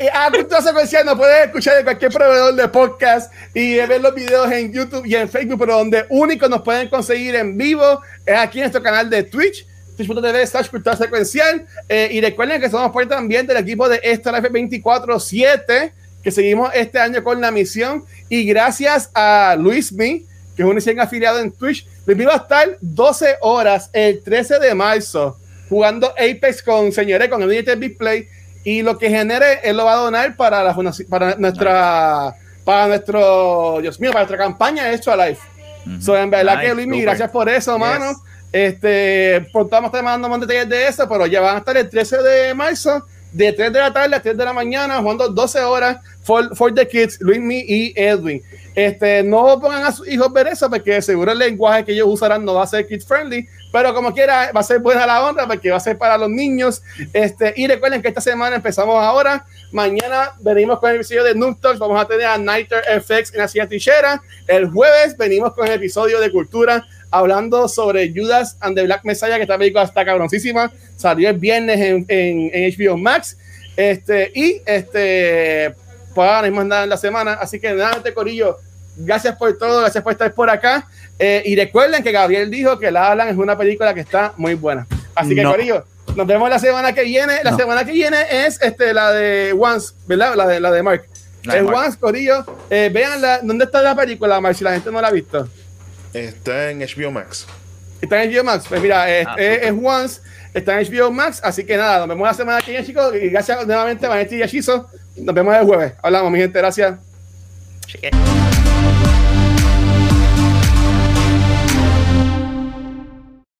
A, a Cultura Secuencial nos puedes escuchar de cualquier proveedor de podcast y ver los videos en YouTube y en Facebook, pero donde único nos pueden conseguir en vivo es aquí en nuestro canal de Twitch, twitch.tv slash cultura secuencial. Eh, y recuerden que somos parte también del equipo de Extra Life 24-7, que seguimos este año con la misión. Y gracias a Luis Me, que es un recién afiliado en Twitch, Me va a estar 12 horas el 13 de marzo jugando Apex con señores, con el Big Play. Y lo que genere, él lo va a donar para, la, para nuestra, para nuestro, Dios mío, para nuestra campaña Extra Life. Ujú. So, en verdad Nice, que Luis, super. gracias por eso, Yes. mano. Este, por vamos a estar mandando más detalles de eso, pero ya van a estar el 13 de marzo, de 3 de la tarde a 3 de la mañana, jugando 12 horas for, for the kids, Luis, me y Edwin. Este, no pongan a sus hijos ver eso, porque seguro el lenguaje que ellos usarán no va a ser kids friendly, pero como quiera, va a ser buena la onda, porque va a ser para los niños. Este, y recuerden que esta semana empezamos ahora. Mañana venimos con el episodio de Noob Talks. Vamos a tener a Nighter FX en la silla trinchera. El jueves venimos con el episodio de Cultura hablando sobre Judas and the Black Messiah, que esta película está cabroncísima. Salió el viernes en, en- en HBO Max. Este, y este, pues ahora mismo nada en la semana. Así que nada, este Corillo, gracias por todo, gracias por estar por acá. Eh, y recuerden que Gabriel dijo que La Hablan es una película que está muy buena. Así que, No. Corillo, nos vemos la semana que viene. La No. semana que viene es este, la de Once, ¿verdad? La de, la de Mark. La de el Mark. Once, Corillo. Eh, veanla. ¿Dónde está la película, Mark? Si la gente no la ha visto. Está en HBO Max. Está en HBO Max. Pues mira, es, Ah, es- súper. es Once, está en HBO Max. Así que nada, nos vemos la semana que viene, chicos. Y gracias nuevamente a Vanetti y a Shizo. Nos vemos el jueves. Hablamos, mi gente. Gracias. Cheque.